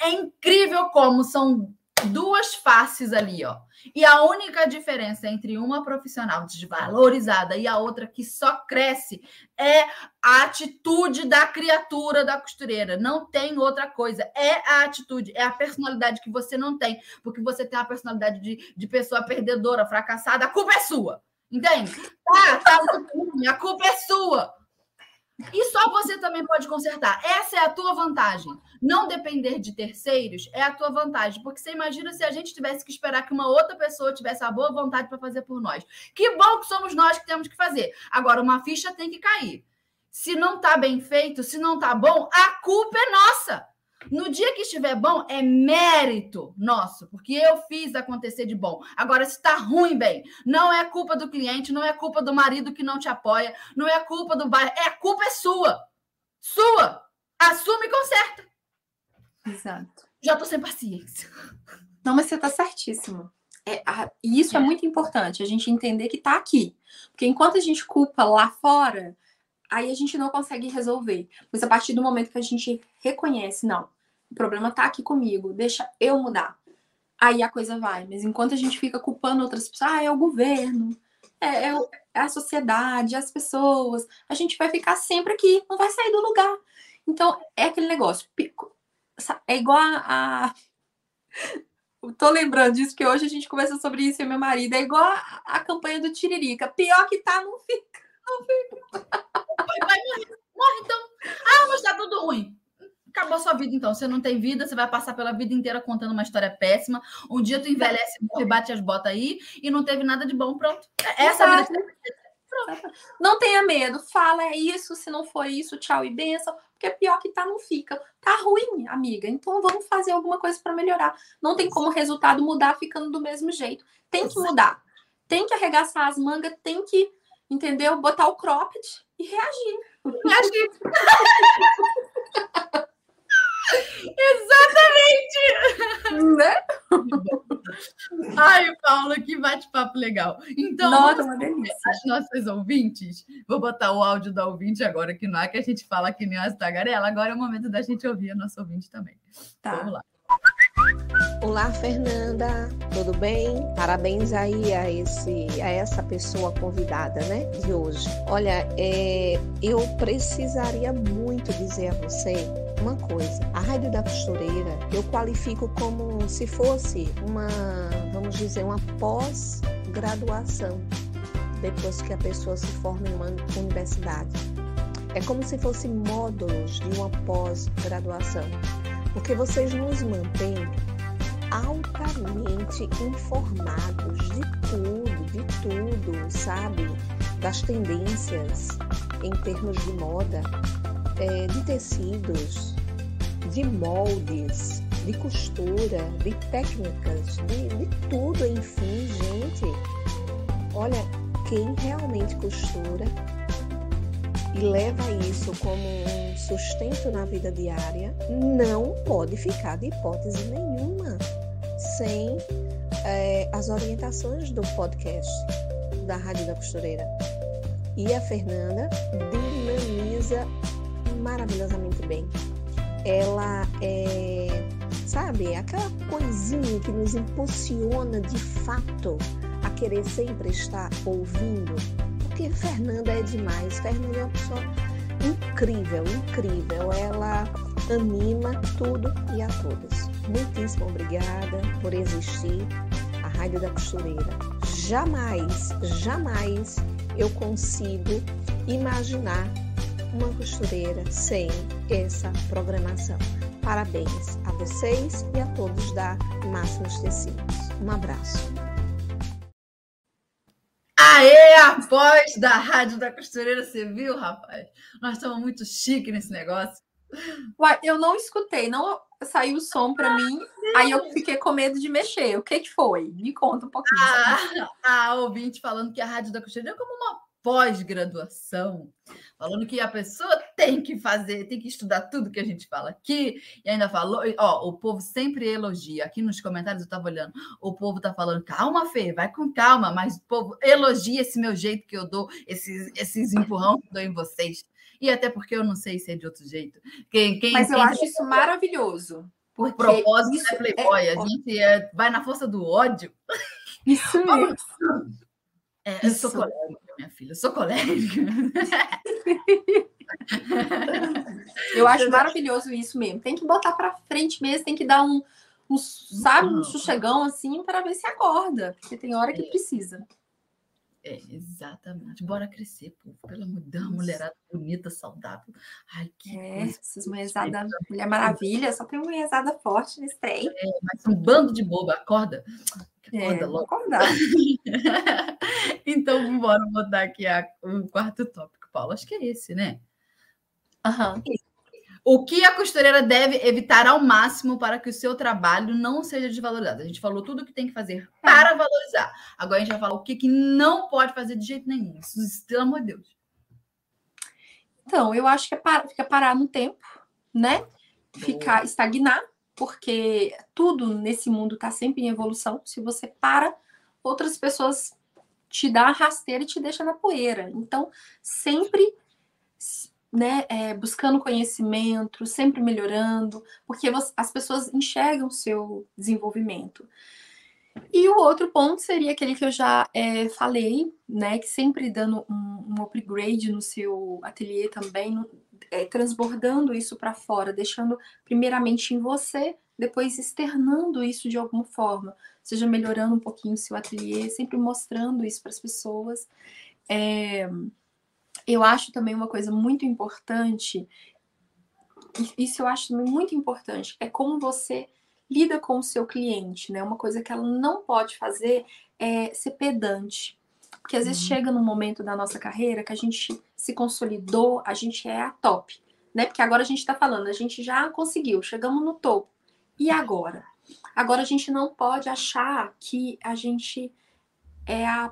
É incrível como são duas faces ali, ó. E a única diferença entre uma profissional desvalorizada e a outra que só cresce é a atitude da criatura da costureira. Não tem outra coisa. É a atitude, é a personalidade que você não tem. Porque você tem a personalidade de, de pessoa perdedora, fracassada. A culpa é sua. Entende? Tá, tá ruim, a culpa é sua. E só você também pode consertar. Essa é a tua vantagem. Não depender de terceiros é a tua vantagem. Porque você imagina se a gente tivesse que esperar que uma outra pessoa tivesse a boa vontade para fazer por nós. Que bom que somos nós que temos que fazer. Agora, uma ficha tem que cair. Se não está bem feito, se não está bom, a culpa é nossa. No dia que estiver bom, é mérito nosso, porque eu fiz acontecer de bom. Agora, se está ruim, bem, não é culpa do cliente, não é culpa do marido que não te apoia, não é culpa do bairro, é a culpa é sua. Sua. Assume e conserta.
Exato.
Já tô sem paciência.
Não, mas você tá certíssimo. É, a, e isso é. é muito importante, a gente entender que tá aqui. Porque enquanto a gente culpa lá fora, aí a gente não consegue resolver. Mas a partir do momento que a gente reconhece, não, o problema tá aqui comigo, deixa eu mudar. Aí a coisa vai. Mas enquanto a gente fica culpando outras pessoas, ah, é o governo, é, é, é a sociedade, as pessoas, a gente vai ficar sempre aqui, não vai sair do lugar. Então, é aquele negócio. É igual a. a... Tô lembrando disso, que hoje a gente conversa sobre isso e meu marido. É igual a, a campanha do Tiririca. Pior que tá, não fica. Não fica.
Vai morrer. Morre então. Ah, mas tá tudo ruim. Acabou a sua vida, então. Você não tem vida, você vai passar pela vida inteira contando uma história péssima. Um dia tu envelhece, morre, bate as botas aí e não teve nada de bom. Pronto. Essa Exato. vida.
Não tenha medo, fala é isso, se não for isso, tchau e benção, porque é pior que tá, não fica. Tá ruim, amiga, então vamos fazer alguma coisa para melhorar. Não tem como o resultado mudar ficando do mesmo jeito. Tem que mudar. Tem que arregaçar as mangas, tem que entendeu? Botar o cropped e reagir. Reagir.
Exatamente!
Né?
Ai, Paulo, que bate-papo legal. Então,
Nossa,
as nossas ouvintes, vou botar o áudio da ouvinte agora aqui no ar, que a gente fala que nem as tagarela. Agora é o momento da gente ouvir a nossa ouvinte também.
Tá.
Vamos lá.
Olá, Fernanda, tudo bem? Parabéns aí a, esse, a essa pessoa convidada, né, de hoje. Olha, é, eu precisaria muito dizer a você uma coisa. A Rádio da Costureira eu qualifico como se fosse uma, vamos dizer, uma pós-graduação depois que a pessoa se forma em uma universidade. É como se fossem módulos de uma pós-graduação, porque vocês nos mantêm altamente informados de tudo, de tudo, sabe? Das tendências em termos de moda, é, de tecidos, de moldes, de costura, de técnicas, de, de tudo, enfim, gente. Olha, quem realmente costura e leva isso como um sustento na vida diária, não pode ficar de hipótese nenhuma sem é, as orientações do podcast da Rádio da Costureira. E a Fernanda dinamiza maravilhosamente bem. Ela é, sabe, aquela coisinha que nos impulsiona de fato a querer sempre estar ouvindo. Porque Fernanda é demais. Fernanda é uma pessoa incrível, incrível. Ela anima tudo e a todas. Muitíssimo obrigada por existir, a Rádio da Costureira. Jamais, jamais eu consigo imaginar uma costureira sem essa programação. Parabéns a vocês e a todos da Máximos Tecidos. Um abraço.
Aê, a voz da Rádio da Costureira, você viu, rapaz? Nós estamos muito chique nesse negócio.
Uai, eu não escutei, não saiu o som para mim, aí eu fiquei com medo de mexer. O que, que foi? Me conta um pouquinho.
A, a ouvinte falando que a Rádio da Costureira é como uma pós-graduação, falando que a pessoa tem que fazer, tem que estudar tudo que a gente fala aqui, e ainda falou, ó, o povo sempre elogia, aqui nos comentários eu estava olhando, o povo tá falando, calma, Fê, vai com calma, mas o povo elogia esse meu jeito que eu dou, esses, esses empurrão que eu dou em vocês, e até porque eu não sei se é de outro jeito. Quem, quem,
mas eu
quem
acho isso maravilhoso.
Por propósito, é Playboy, é... a gente é, vai na força do ódio.
Isso mesmo.
É, eu sou colérica, minha filha, eu sou colérica.
eu acho maravilhoso isso mesmo. Tem que botar para frente mesmo, tem que dar um, um sabe, um chuchegão assim para ver se acorda, porque tem hora que
É.
precisa.
É, exatamente. Bora crescer, povo. Pelo amor de Deus, uma mulherada bonita, saudável. Ai, que
É,
coisa.
essas mulherzadas, Mulher Maravilha, só tem mulherzada forte nesse trem.
Mas um bando de boba, acorda.
É,
Acorda
vou
logo.
acordar.
então, bora botar aqui a- o quarto tópico, Paulo. Acho que é esse, né?
Aham.
O que a costureira deve evitar ao máximo para que o seu trabalho não seja desvalorizado? A gente falou tudo o que tem que fazer para valorizar. Agora a gente vai falar o que, que não pode fazer de jeito nenhum. Isso, pelo amor de Deus.
Então, eu acho que é par- fica parar no tempo, né? Ficar, estagnar, porque tudo nesse mundo está sempre em evolução. Se você para, outras pessoas te dão a rasteira e te deixam na poeira. Então, sempre né, é, buscando conhecimento, sempre melhorando, porque as pessoas enxergam o seu desenvolvimento. E o outro ponto seria aquele que eu já é, falei, né, que sempre dando um, um upgrade no seu ateliê também, é, transbordando isso para fora, deixando primeiramente em você, depois externando isso de alguma forma, seja melhorando um pouquinho o seu ateliê, sempre mostrando isso para as pessoas. É, eu acho também uma coisa muito importante, isso eu acho muito importante, é como você lida com o seu cliente, né? Uma coisa que ela não pode fazer é ser pedante. Porque às vezes
Uhum.
chega num momento da nossa carreira que a gente se consolidou, a gente é a top, né? Porque agora a gente tá falando, a gente já conseguiu, chegamos no topo. E agora? Agora a gente não pode achar que a gente é a,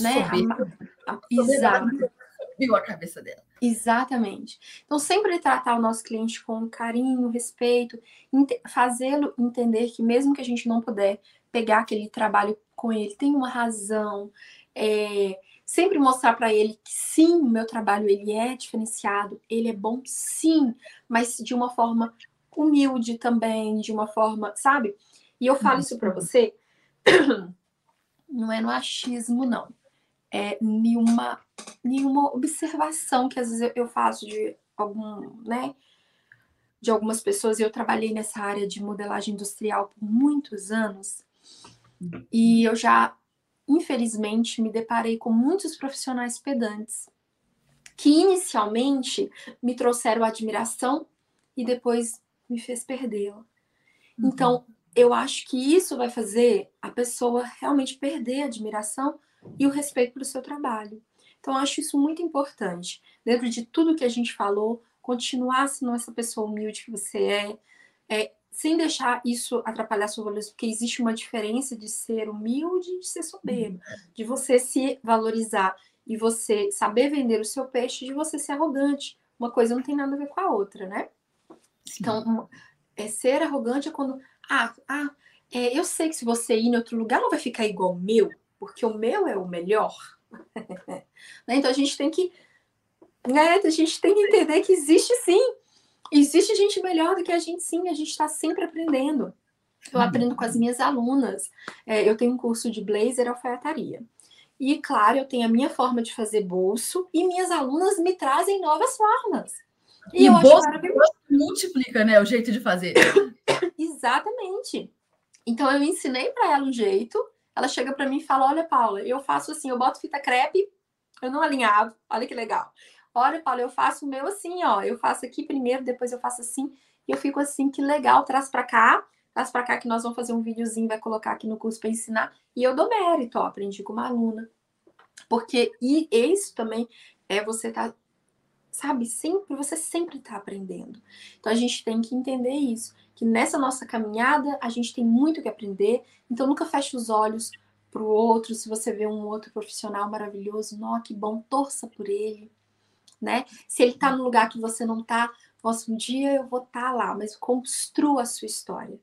né? a a- exato.
Viu a cabeça dela.
Exatamente. Então, sempre tratar o nosso cliente com carinho, respeito, fazê-lo entender que, mesmo que a gente não puder pegar aquele trabalho com ele, tem uma razão. É, sempre mostrar para ele que sim, o meu trabalho ele é diferenciado, ele é bom, sim, mas de uma forma humilde também, de uma forma, sabe? E eu falo isso para você, não é no achismo, não é, nenhuma, nenhuma observação que às vezes eu faço de algum, né? De algumas pessoas. Eu trabalhei nessa área de modelagem industrial por muitos anos e eu já, infelizmente, me deparei com muitos profissionais pedantes que inicialmente me trouxeram admiração e depois me fez perdê-la. Uhum. Então, eu acho que isso vai fazer a pessoa realmente perder a admiração e o respeito pelo seu trabalho. Então, eu acho isso muito importante. Dentro de tudo que a gente falou, continuar sendo essa pessoa humilde que você é, é sem deixar isso atrapalhar sua valorização, porque existe uma diferença de ser humilde e de ser soberbo, de você se valorizar e você saber vender o seu peixe, de você ser arrogante. Uma coisa não tem nada a ver com a outra, né? Sim. Então, é, ser arrogante é quando, ah, ah é, eu sei que se você ir em outro lugar não vai ficar igual o meu porque o meu é o melhor. né? Então a gente tem que. Né? A gente tem que entender que existe sim. Existe gente melhor do que a gente sim, a gente está sempre aprendendo. Eu aprendo com as minhas alunas. É, eu tenho um curso de blazer alfaiataria. E, claro, eu tenho a minha forma de fazer bolso e minhas alunas me trazem novas formas.
E, e bolso multiplica, né, o jeito de fazer.
Exatamente. Então, eu ensinei para ela um jeito ela chega para mim e fala: Olha, Paula, eu faço assim, eu boto fita crepe, eu não alinhavo, olha que legal. Olha, Paula, eu faço o meu assim, ó, eu faço aqui primeiro, depois eu faço assim, e eu fico assim, que legal, traz para cá, traz para cá que nós vamos fazer um videozinho, vai colocar aqui no curso para ensinar, e eu dou mérito, ó, aprendi com uma aluna. Porque e isso também é você tá sabe, sempre você sempre está aprendendo. Então a gente tem que entender isso que nessa nossa caminhada a gente tem muito que aprender, então nunca feche os olhos para o outro. Se você vê um outro profissional maravilhoso, não, que bom, torça por ele, né? Se ele está no lugar que você não está, nossa, um dia eu vou estar tá lá, mas construa a sua história,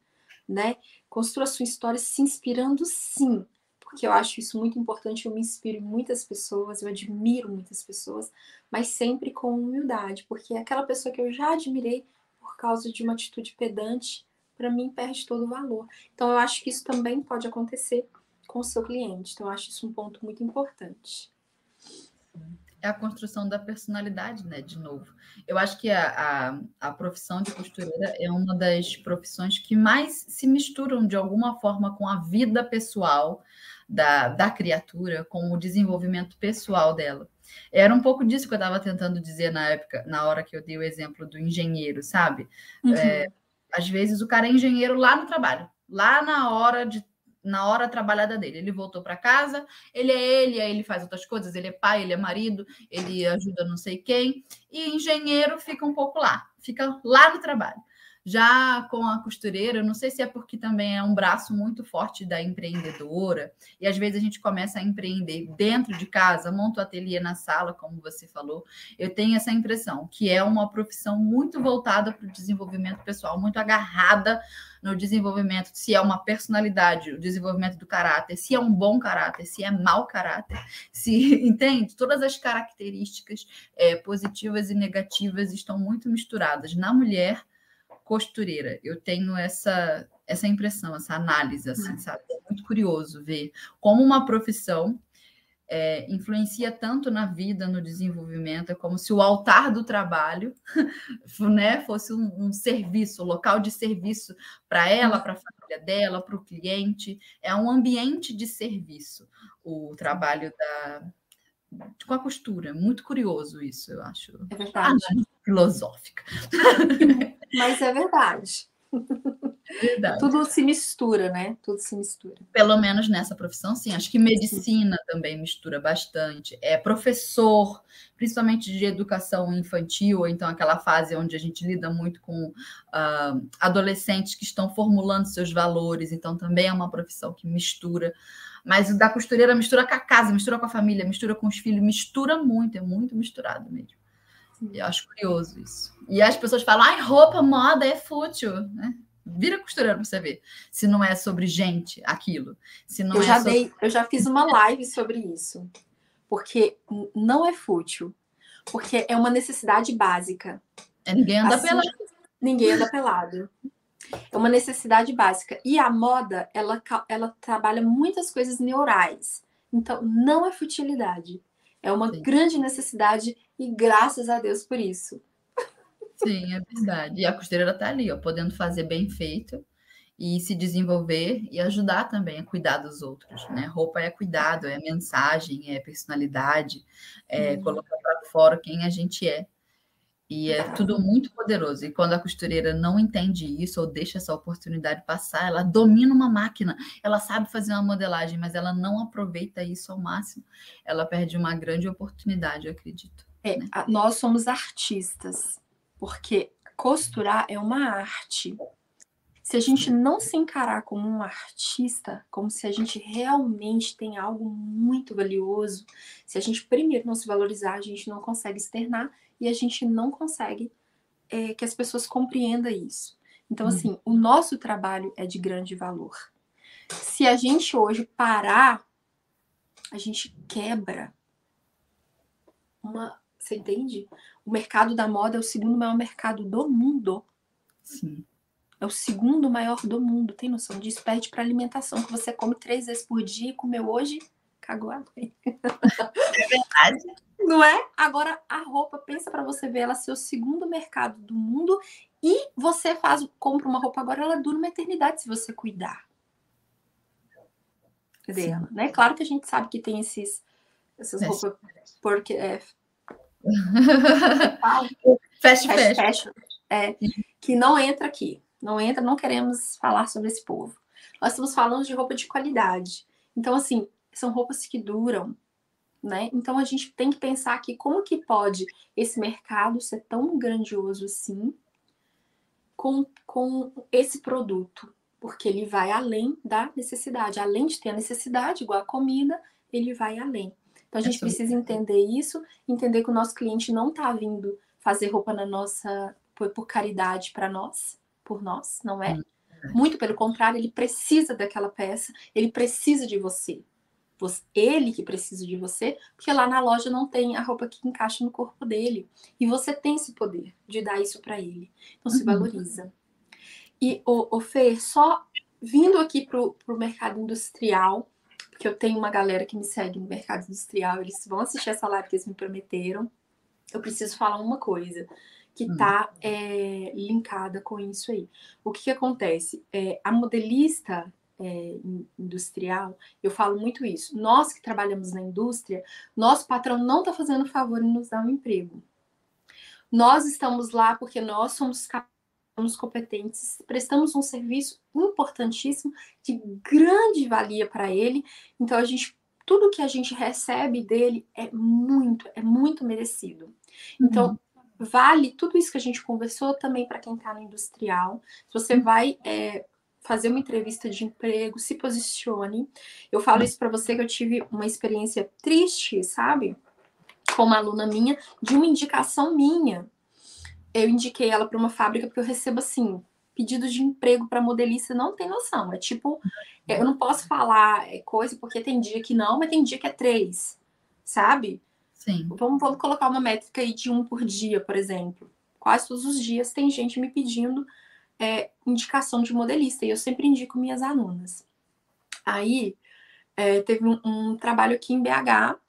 né? Construa a sua história se inspirando sim, porque eu acho isso muito importante. Eu me inspiro em muitas pessoas, eu admiro muitas pessoas, mas sempre com humildade, porque é aquela pessoa que eu já admirei por causa de uma atitude pedante, para mim perde todo o valor. Então eu acho que isso também pode acontecer com o seu cliente. Então eu acho isso um ponto muito importante.
É a construção da personalidade, né? De novo. Eu acho que a, a, a profissão de costureira é uma das profissões que mais se misturam de alguma forma com a vida pessoal da, da criatura, com o desenvolvimento pessoal dela. Era um pouco disso que eu estava tentando dizer na época, na hora que eu dei o exemplo do engenheiro, sabe? Uhum. É, às vezes o cara é engenheiro lá no trabalho, lá na hora de na hora trabalhada dele. Ele voltou para casa, ele é ele, aí ele faz outras coisas, ele é pai, ele é marido, ele ajuda não sei quem, e engenheiro fica um pouco lá, fica lá no trabalho. Já com a costureira, não sei se é porque também é um braço muito forte da empreendedora, e às vezes a gente começa a empreender dentro de casa, monta o ateliê na sala, como você falou. Eu tenho essa impressão que é uma profissão muito voltada para o desenvolvimento pessoal, muito agarrada no desenvolvimento, se é uma personalidade, o desenvolvimento do caráter, se é um bom caráter, se é mau caráter, se entende? Todas as características é, positivas e negativas estão muito misturadas na mulher costureira. Eu tenho essa essa impressão, essa análise, assim, uhum. sabe? É muito curioso ver como uma profissão é, influencia tanto na vida, no desenvolvimento, é como se o altar do trabalho né, fosse um, um serviço, um local de serviço para ela, para a família dela, para o cliente. É um ambiente de serviço o trabalho da, com a costura. Muito curioso isso, eu acho.
É verdade.
filosófica.
Mas é verdade. Verdade. Tudo se mistura, né? Tudo se mistura.
Pelo menos nessa profissão, sim. Acho que medicina também mistura bastante. É professor, principalmente de educação infantil, ou então aquela fase onde a gente lida muito com uh, adolescentes que estão formulando seus valores. Então, também é uma profissão que mistura. Mas o da costureira mistura com a casa, mistura com a família, mistura com os filhos, mistura muito, é muito misturado mesmo. Eu acho curioso isso. E as pessoas falam, ai, roupa, moda é fútil, né? Vira costureira para você ver se não é sobre gente aquilo. Se não
eu,
é
já
sobre...
dei, eu já fiz uma live sobre isso. Porque não é fútil. Porque é uma necessidade básica.
É, ninguém anda
Assim,
pelado.
Ninguém anda pelado. É uma necessidade básica. E a moda, ela, ela trabalha muitas coisas neurais. Então, não é futilidade. É uma
Sim.
grande necessidade e graças a Deus por isso.
Sim, é verdade. E a costureira está ali, ó, podendo fazer bem feito e se desenvolver e ajudar também a cuidar dos outros, né? Roupa é cuidado, é mensagem, é personalidade, é
Hum.
colocar para fora quem a gente é. E é tudo muito poderoso. E quando a costureira não entende isso ou deixa essa oportunidade passar, ela domina uma máquina, ela sabe fazer uma modelagem, mas ela não aproveita isso ao máximo. Ela perde uma grande oportunidade, eu acredito.
É, a- nós somos artistas, porque costurar é uma arte. Se a gente não se encarar como um artista, como se a gente realmente tem algo muito valioso, se a gente primeiro não se valorizar, a gente não consegue externar e a gente não consegue é, que as pessoas compreendam isso. Então,
Uhum.
assim, o nosso trabalho é de grande valor. Se a gente hoje parar, a gente quebra uma. Você entende? O mercado da moda é o segundo maior mercado do mundo.
Sim.
É o segundo maior do mundo. Tem noção disso? Perde para alimentação, que você come três vezes por dia e comeu hoje, cagou a É
verdade.
Não é? Agora, a roupa, pensa para você ver, ela ser o segundo mercado do mundo e você faz, compra uma roupa agora, ela dura uma eternidade se você cuidar dela, né? Claro que a gente sabe que tem esses, essas
É.
roupas porque é,
fast fashion.
fashion, é, que não entra aqui. Não entra, não queremos falar sobre esse povo. Nós estamos falando de roupa de qualidade. Então, assim, são roupas que duram, né? Então a gente tem que pensar aqui como que pode esse mercado ser tão grandioso assim com, com esse produto. Porque ele vai além da necessidade. Além de ter a necessidade, igual a comida, ele vai além. Então a gente precisa entender isso, entender que o nosso cliente não está vindo fazer roupa na nossa por, por caridade para nós, por nós, não é? Muito pelo contrário, ele precisa daquela peça, ele precisa de você. Ele que precisa de você, porque lá na loja não tem a roupa que encaixa no corpo dele. E você tem esse poder de dar isso para ele. Então se
Uhum.
valoriza. E o, o Fê, só vindo aqui pro, pro mercado industrial, porque eu tenho uma galera que me segue no mercado industrial, eles vão assistir essa live que eles me prometeram. Eu preciso falar uma coisa que
Hum.
tá é, linkada com isso aí. O que, que acontece? É, a modelista é, in- industrial, eu falo muito isso. Nós que trabalhamos na indústria, nosso patrão não está fazendo favor em nos dar um emprego. Nós estamos lá porque nós somos capazes, somos competentes, prestamos um serviço importantíssimo de grande valia para ele. Então a gente, tudo que a gente recebe dele é muito, é muito merecido. Então vale tudo isso que a gente conversou também para quem está no industrial. Se você vai é, fazer uma entrevista de emprego, se posicione. Eu falo isso para você que eu tive uma experiência triste, sabe? Com uma aluna minha, de uma indicação minha. Eu indiquei ela para uma fábrica porque eu recebo assim pedidos de emprego para modelista, não tem noção. É tipo, eu não posso falar é, coisa porque tem dia que não, mas tem dia que é três, sabe?
Sim.
Vamos, vamos colocar uma métrica aí de um por dia, por exemplo. Quase todos os dias tem gente me pedindo é, indicação de modelista, e eu sempre indico minhas alunas. Aí é, teve um, um trabalho aqui em BH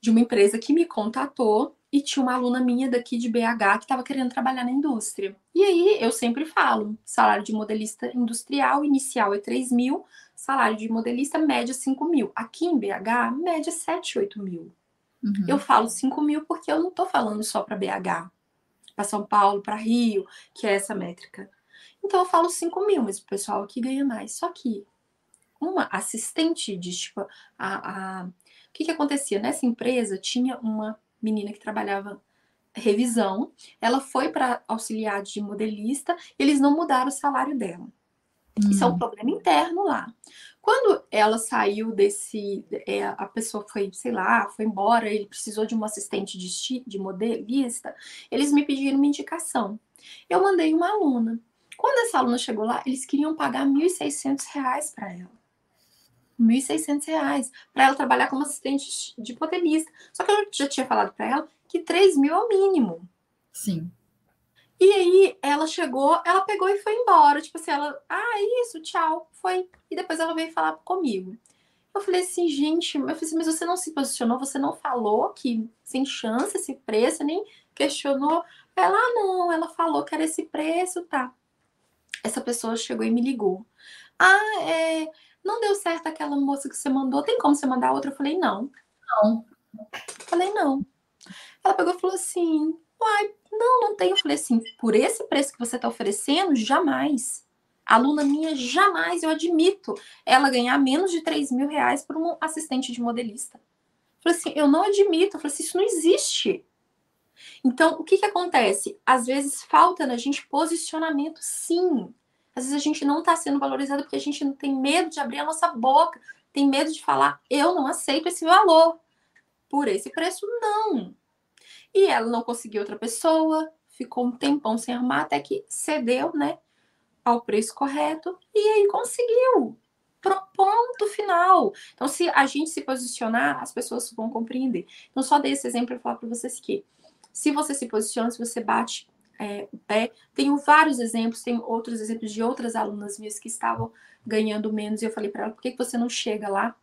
de uma empresa que me contatou e tinha uma aluna minha daqui de BH que estava querendo trabalhar na indústria. E aí eu sempre falo: salário de modelista industrial inicial é 3 mil, salário de modelista média 5 mil. Aqui em BH, média 7, 8 mil.
Uhum.
Eu falo 5 mil porque eu não estou falando só para BH, para São Paulo, para Rio, que é essa métrica. Então eu falo 5 mil, mas o pessoal aqui ganha mais. Só que uma assistente de tipo, a, a... o que, que acontecia? Nessa empresa tinha uma menina que trabalhava revisão, ela foi para auxiliar de modelista, eles não mudaram o salário dela. Hum. Isso é um problema interno lá. Quando ela saiu desse. É, a pessoa foi, sei lá, foi embora, ele precisou de um assistente de, de modelista, eles me pediram uma indicação. Eu mandei uma aluna. Quando essa aluna chegou lá, eles queriam pagar R$ 1.600 para ela. R$ 1.600 para ela trabalhar como assistente de modelista. Só que eu já tinha falado para ela que 3 mil é o mínimo.
Sim.
E aí ela chegou, ela pegou e foi embora. Tipo assim, ela, ah, isso, tchau, foi. E depois ela veio falar comigo. Eu falei assim, gente, eu falei assim, mas você não se posicionou, você não falou que sem chance esse preço, nem questionou. Ela, ah, não, ela falou que era esse preço, tá. Essa pessoa chegou e me ligou. Ah, é, não deu certo aquela moça que você mandou, tem como você mandar outra? Eu falei, não.
Não.
falei, não. Ela pegou e falou assim, uai, não, não tem. Eu falei assim, por esse preço que você está oferecendo, jamais. A aluna minha, jamais, eu admito, ela ganhar menos de 3 mil reais por um assistente de modelista. Eu falei assim, eu não admito. Eu falei assim, isso não existe. Então, o que que acontece? Às vezes falta na gente posicionamento, sim. Às vezes a gente não está sendo valorizado porque a gente não tem medo de abrir a nossa boca, tem medo de falar, eu não aceito esse valor. Por esse preço, não. E ela não conseguiu outra pessoa, ficou um tempão sem arrumar, até que cedeu, né, ao preço correto, e aí conseguiu. Pro ponto final. Então, se a gente se posicionar, as pessoas vão compreender. Então, só dei esse exemplo para falar para vocês que se você se posiciona, se você bate é, o pé, tenho vários exemplos, tenho outros exemplos de outras alunas minhas que estavam ganhando menos, e eu falei para ela, por que, que você não chega lá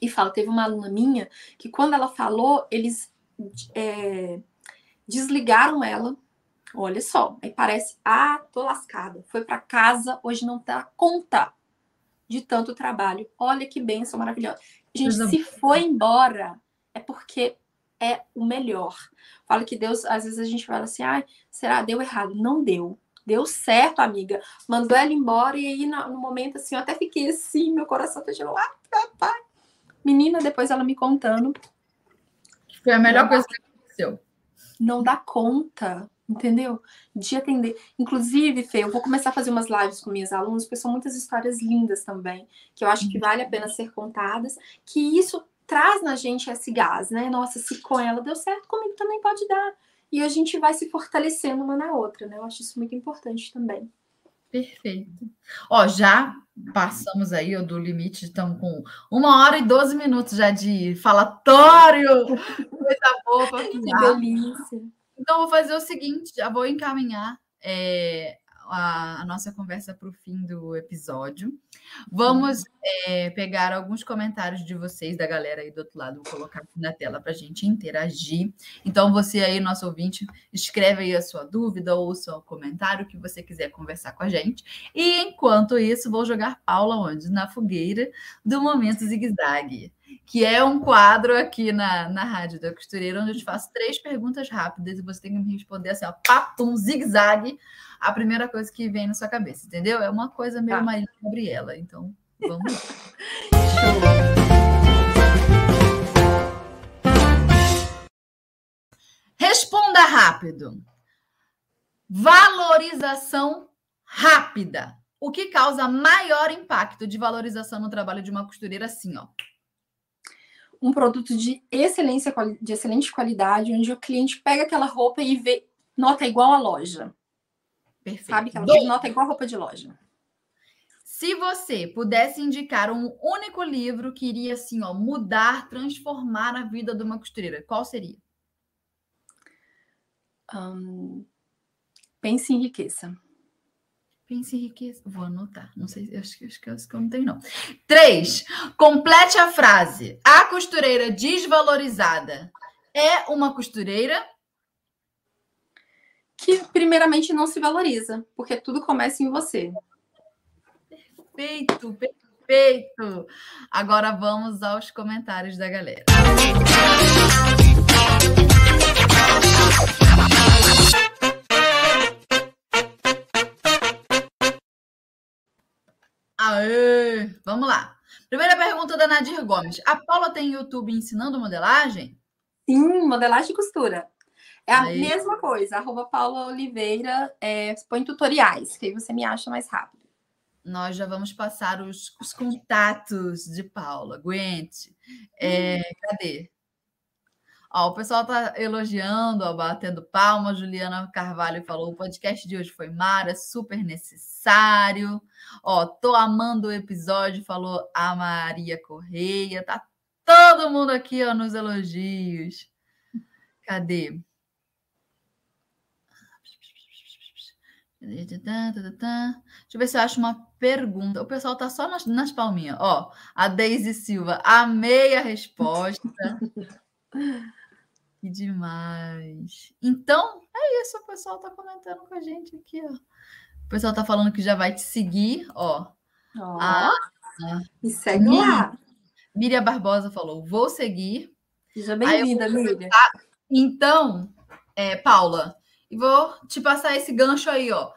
e fala? Teve uma aluna minha que quando ela falou, eles é, desligaram ela. Olha só, aí parece, ah, tô lascada. Foi para casa, hoje não dá conta de tanto trabalho. Olha que benção maravilhosa. Gente, se foi embora, é porque é o melhor. Falo que Deus, às vezes a gente fala assim, ah, será deu errado? Não deu. Deu certo, amiga. Mandou ela embora e aí no, momento assim, eu até fiquei assim, meu coração tá girando, ah, papai. Menina, depois ela me contando
foi a melhor coisa que aconteceu.
Não dá conta, entendeu? De atender. Inclusive, Fê, eu vou começar a fazer umas lives com minhas alunas, porque são muitas histórias lindas também, que eu acho que vale a pena ser contadas, que isso traz na gente esse gás, né? Nossa, se com ela deu certo, comigo também pode dar. E a gente vai se fortalecendo uma na outra, né? Eu acho isso muito importante também.
Perfeito. Ó, já passamos aí ó, do limite, estamos com uma hora e doze minutos já de falatório. Coisa boa Que delícia. Então, vou fazer o seguinte: já vou encaminhar é, a, a nossa conversa para o fim do episódio. Vamos é, pegar alguns comentários de vocês, da galera aí do outro lado, vou colocar aqui na tela para a gente interagir. Então, você aí, nosso ouvinte, escreve aí a sua dúvida ou o seu comentário que você quiser conversar com a gente. E enquanto isso, vou jogar Paula onde? Na fogueira do Momento Zig Zag que é um quadro aqui na, na Rádio da Costureira, onde eu te faço três perguntas rápidas e você tem que me responder assim, ó, papum, zigue-zague, a primeira coisa que vem na sua cabeça, entendeu? É uma coisa meio tá. Maria Gabriela, então vamos lá. Responda rápido. Valorização rápida. O que causa maior impacto de valorização no trabalho de uma costureira assim, ó?
um produto de excelência, de excelente qualidade, onde o cliente pega aquela roupa e vê nota igual à loja. Perfeito. Sabe que ela Do... nota igual roupa de loja.
Se você pudesse indicar um único livro que iria assim, ó, mudar, transformar a vida de uma costureira, qual seria?
Um, pense em riqueza.
Pense em riqueza. Vou anotar. Não sei, acho, acho, acho, acho que eu não tenho, não. Três. Complete a frase. A costureira desvalorizada é uma costureira
que primeiramente não se valoriza, porque tudo começa em você.
Perfeito, perfeito. Agora vamos aos comentários da galera. Aê! Vamos lá. Primeira pergunta da Nadir Gomes. A Paula tem YouTube ensinando modelagem?
Sim, modelagem e costura. É a Aí. mesma coisa. Arroba Paula Oliveira, é, põe tutoriais, que aí você me acha mais rápido.
nós já vamos passar os, os contatos de Paula. Aguente. É, cadê? Ó, o pessoal está elogiando, ó, batendo palmas. Juliana Carvalho falou: o podcast de hoje foi mara, super necessário. Ó, tô amando o episódio, falou a Maria Correia. Tá todo mundo aqui ó, nos elogios. Cadê? Deixa eu ver se eu acho uma pergunta. O pessoal tá só nas, nas palminhas. Ó, a Deise Silva, amei a resposta. que demais. Então, é isso. O pessoal tá comentando com a gente aqui, ó. O pessoal tá falando que já vai te seguir, ó.
Oh, a, me segue Miriam, lá.
Miriam Barbosa falou: vou seguir.
Seja bem-vinda, Miriam.
Então, é, Paula, e vou te passar esse gancho aí, ó.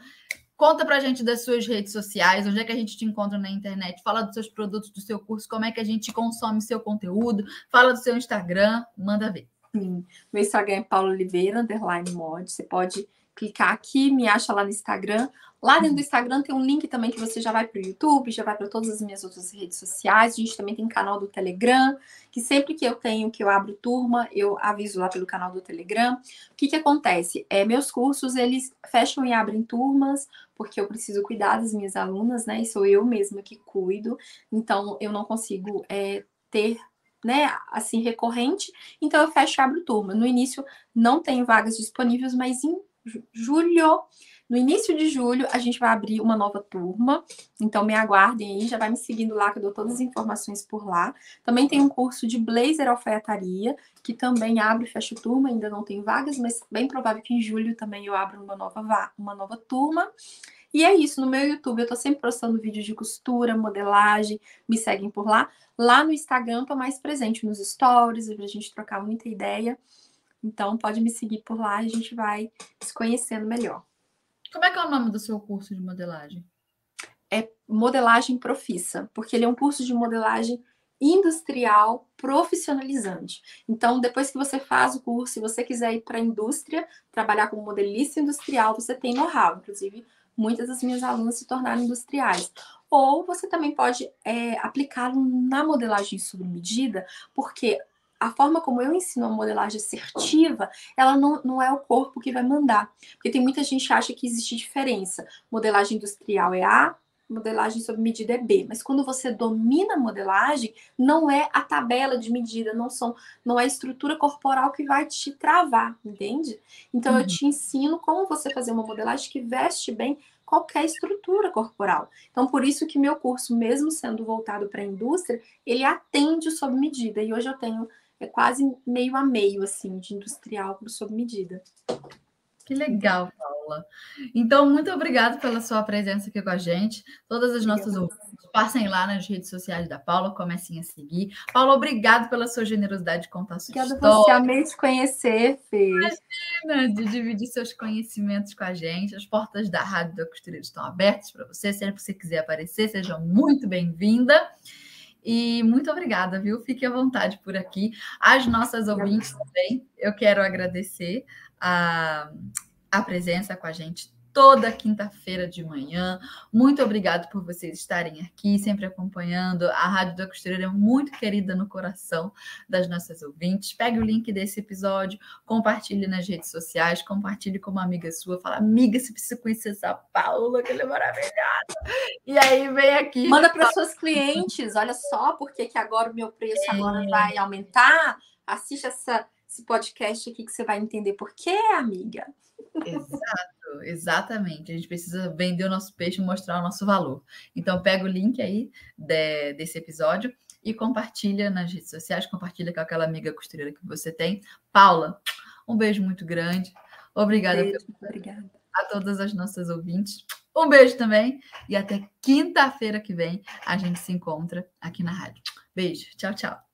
Conta pra gente das suas redes sociais, onde é que a gente te encontra na internet, fala dos seus produtos, do seu curso, como é que a gente consome seu conteúdo, fala do seu Instagram, manda ver.
Sim. Meu Instagram é Paulo Oliveira, underline mod. Você pode clicar aqui, me acha lá no Instagram. Lá dentro do Instagram tem um link também que você já vai para o YouTube, já vai para todas as minhas outras redes sociais. A gente também tem canal do Telegram, que sempre que eu tenho, que eu abro turma, eu aviso lá pelo canal do Telegram. O que, que acontece? É, meus cursos, eles fecham e abrem turmas, porque eu preciso cuidar das minhas alunas, né? E sou eu mesma que cuido. Então, eu não consigo é, ter né, assim, recorrente, então eu fecho e abro turma. No início não tenho vagas disponíveis, mas em julho, no início de julho, a gente vai abrir uma nova turma. Então, me aguardem aí, já vai me seguindo lá, que eu dou todas as informações por lá. Também tem um curso de blazer alfaiataria, que também abre e fecha turma, ainda não tem vagas, mas bem provável que em julho também eu abra uma nova, uma nova turma. E é isso, no meu YouTube eu tô sempre postando vídeos de costura, modelagem, me seguem por lá. Lá no Instagram tô mais presente nos stories, pra gente trocar muita ideia. Então, pode me seguir por lá, a gente vai se conhecendo melhor.
Como é que é o nome do seu curso de modelagem?
É Modelagem Profissa, porque ele é um curso de modelagem industrial profissionalizante. Então, depois que você faz o curso, se você quiser ir para a indústria, trabalhar como modelista industrial, você tem know-how. Inclusive, muitas das minhas alunas se tornaram industriais. Ou você também pode é, aplicá-lo na modelagem sob medida, porque a forma como eu ensino a modelagem assertiva, ela não, não é o corpo que vai mandar. Porque tem muita gente que acha que existe diferença. Modelagem industrial é A, modelagem sob medida é B. Mas quando você domina a modelagem, não é a tabela de medida, não são, não é a estrutura corporal que vai te travar, entende? Então uhum. eu te ensino como você fazer uma modelagem que veste bem qualquer estrutura corporal. Então, por isso que meu curso, mesmo sendo voltado para a indústria, ele atende sob medida. E hoje eu tenho é quase meio a meio, assim, de industrial para sob medida.
Que legal, Paula. Então, muito obrigada pela sua presença aqui com a gente. Todas as nossas ouvintes, passem lá nas redes sociais da Paula, comecem a seguir. Paula, obrigado pela sua generosidade de contar sua
Obrigada
história.
você, amei te conhecer, Fê.
Imagina, de dividir seus conhecimentos com a gente. As portas da Rádio da Costureira estão abertas para você. Sempre que você quiser aparecer, seja muito bem-vinda. E muito obrigada, viu? Fique à vontade por aqui. As nossas ouvintes também, eu quero agradecer a, a presença com a gente toda quinta-feira de manhã. Muito obrigado por vocês estarem aqui, sempre acompanhando. A Rádio da Costureira é muito querida no coração das nossas ouvintes. Pegue o link desse episódio, compartilhe nas redes sociais, compartilhe com uma amiga sua. Fala, amiga, você precisa conhecer essa Paula, que ela é maravilhosa. E aí vem aqui.
Manda para suas clientes, olha só, porque que agora o meu preço é. agora vai aumentar. Assiste essa, esse podcast aqui que você vai entender por quê, amiga.
Exato, exatamente. A gente precisa vender o nosso peixe e mostrar o nosso valor. Então, pega o link aí de, desse episódio e compartilha nas redes sociais, compartilha com aquela amiga costureira que você tem. Paula, um beijo muito grande. Obrigada,
beijo, obrigada.
a todas as nossas ouvintes. Um beijo também e até quinta-feira que vem a gente se encontra aqui na rádio. Beijo, tchau, tchau.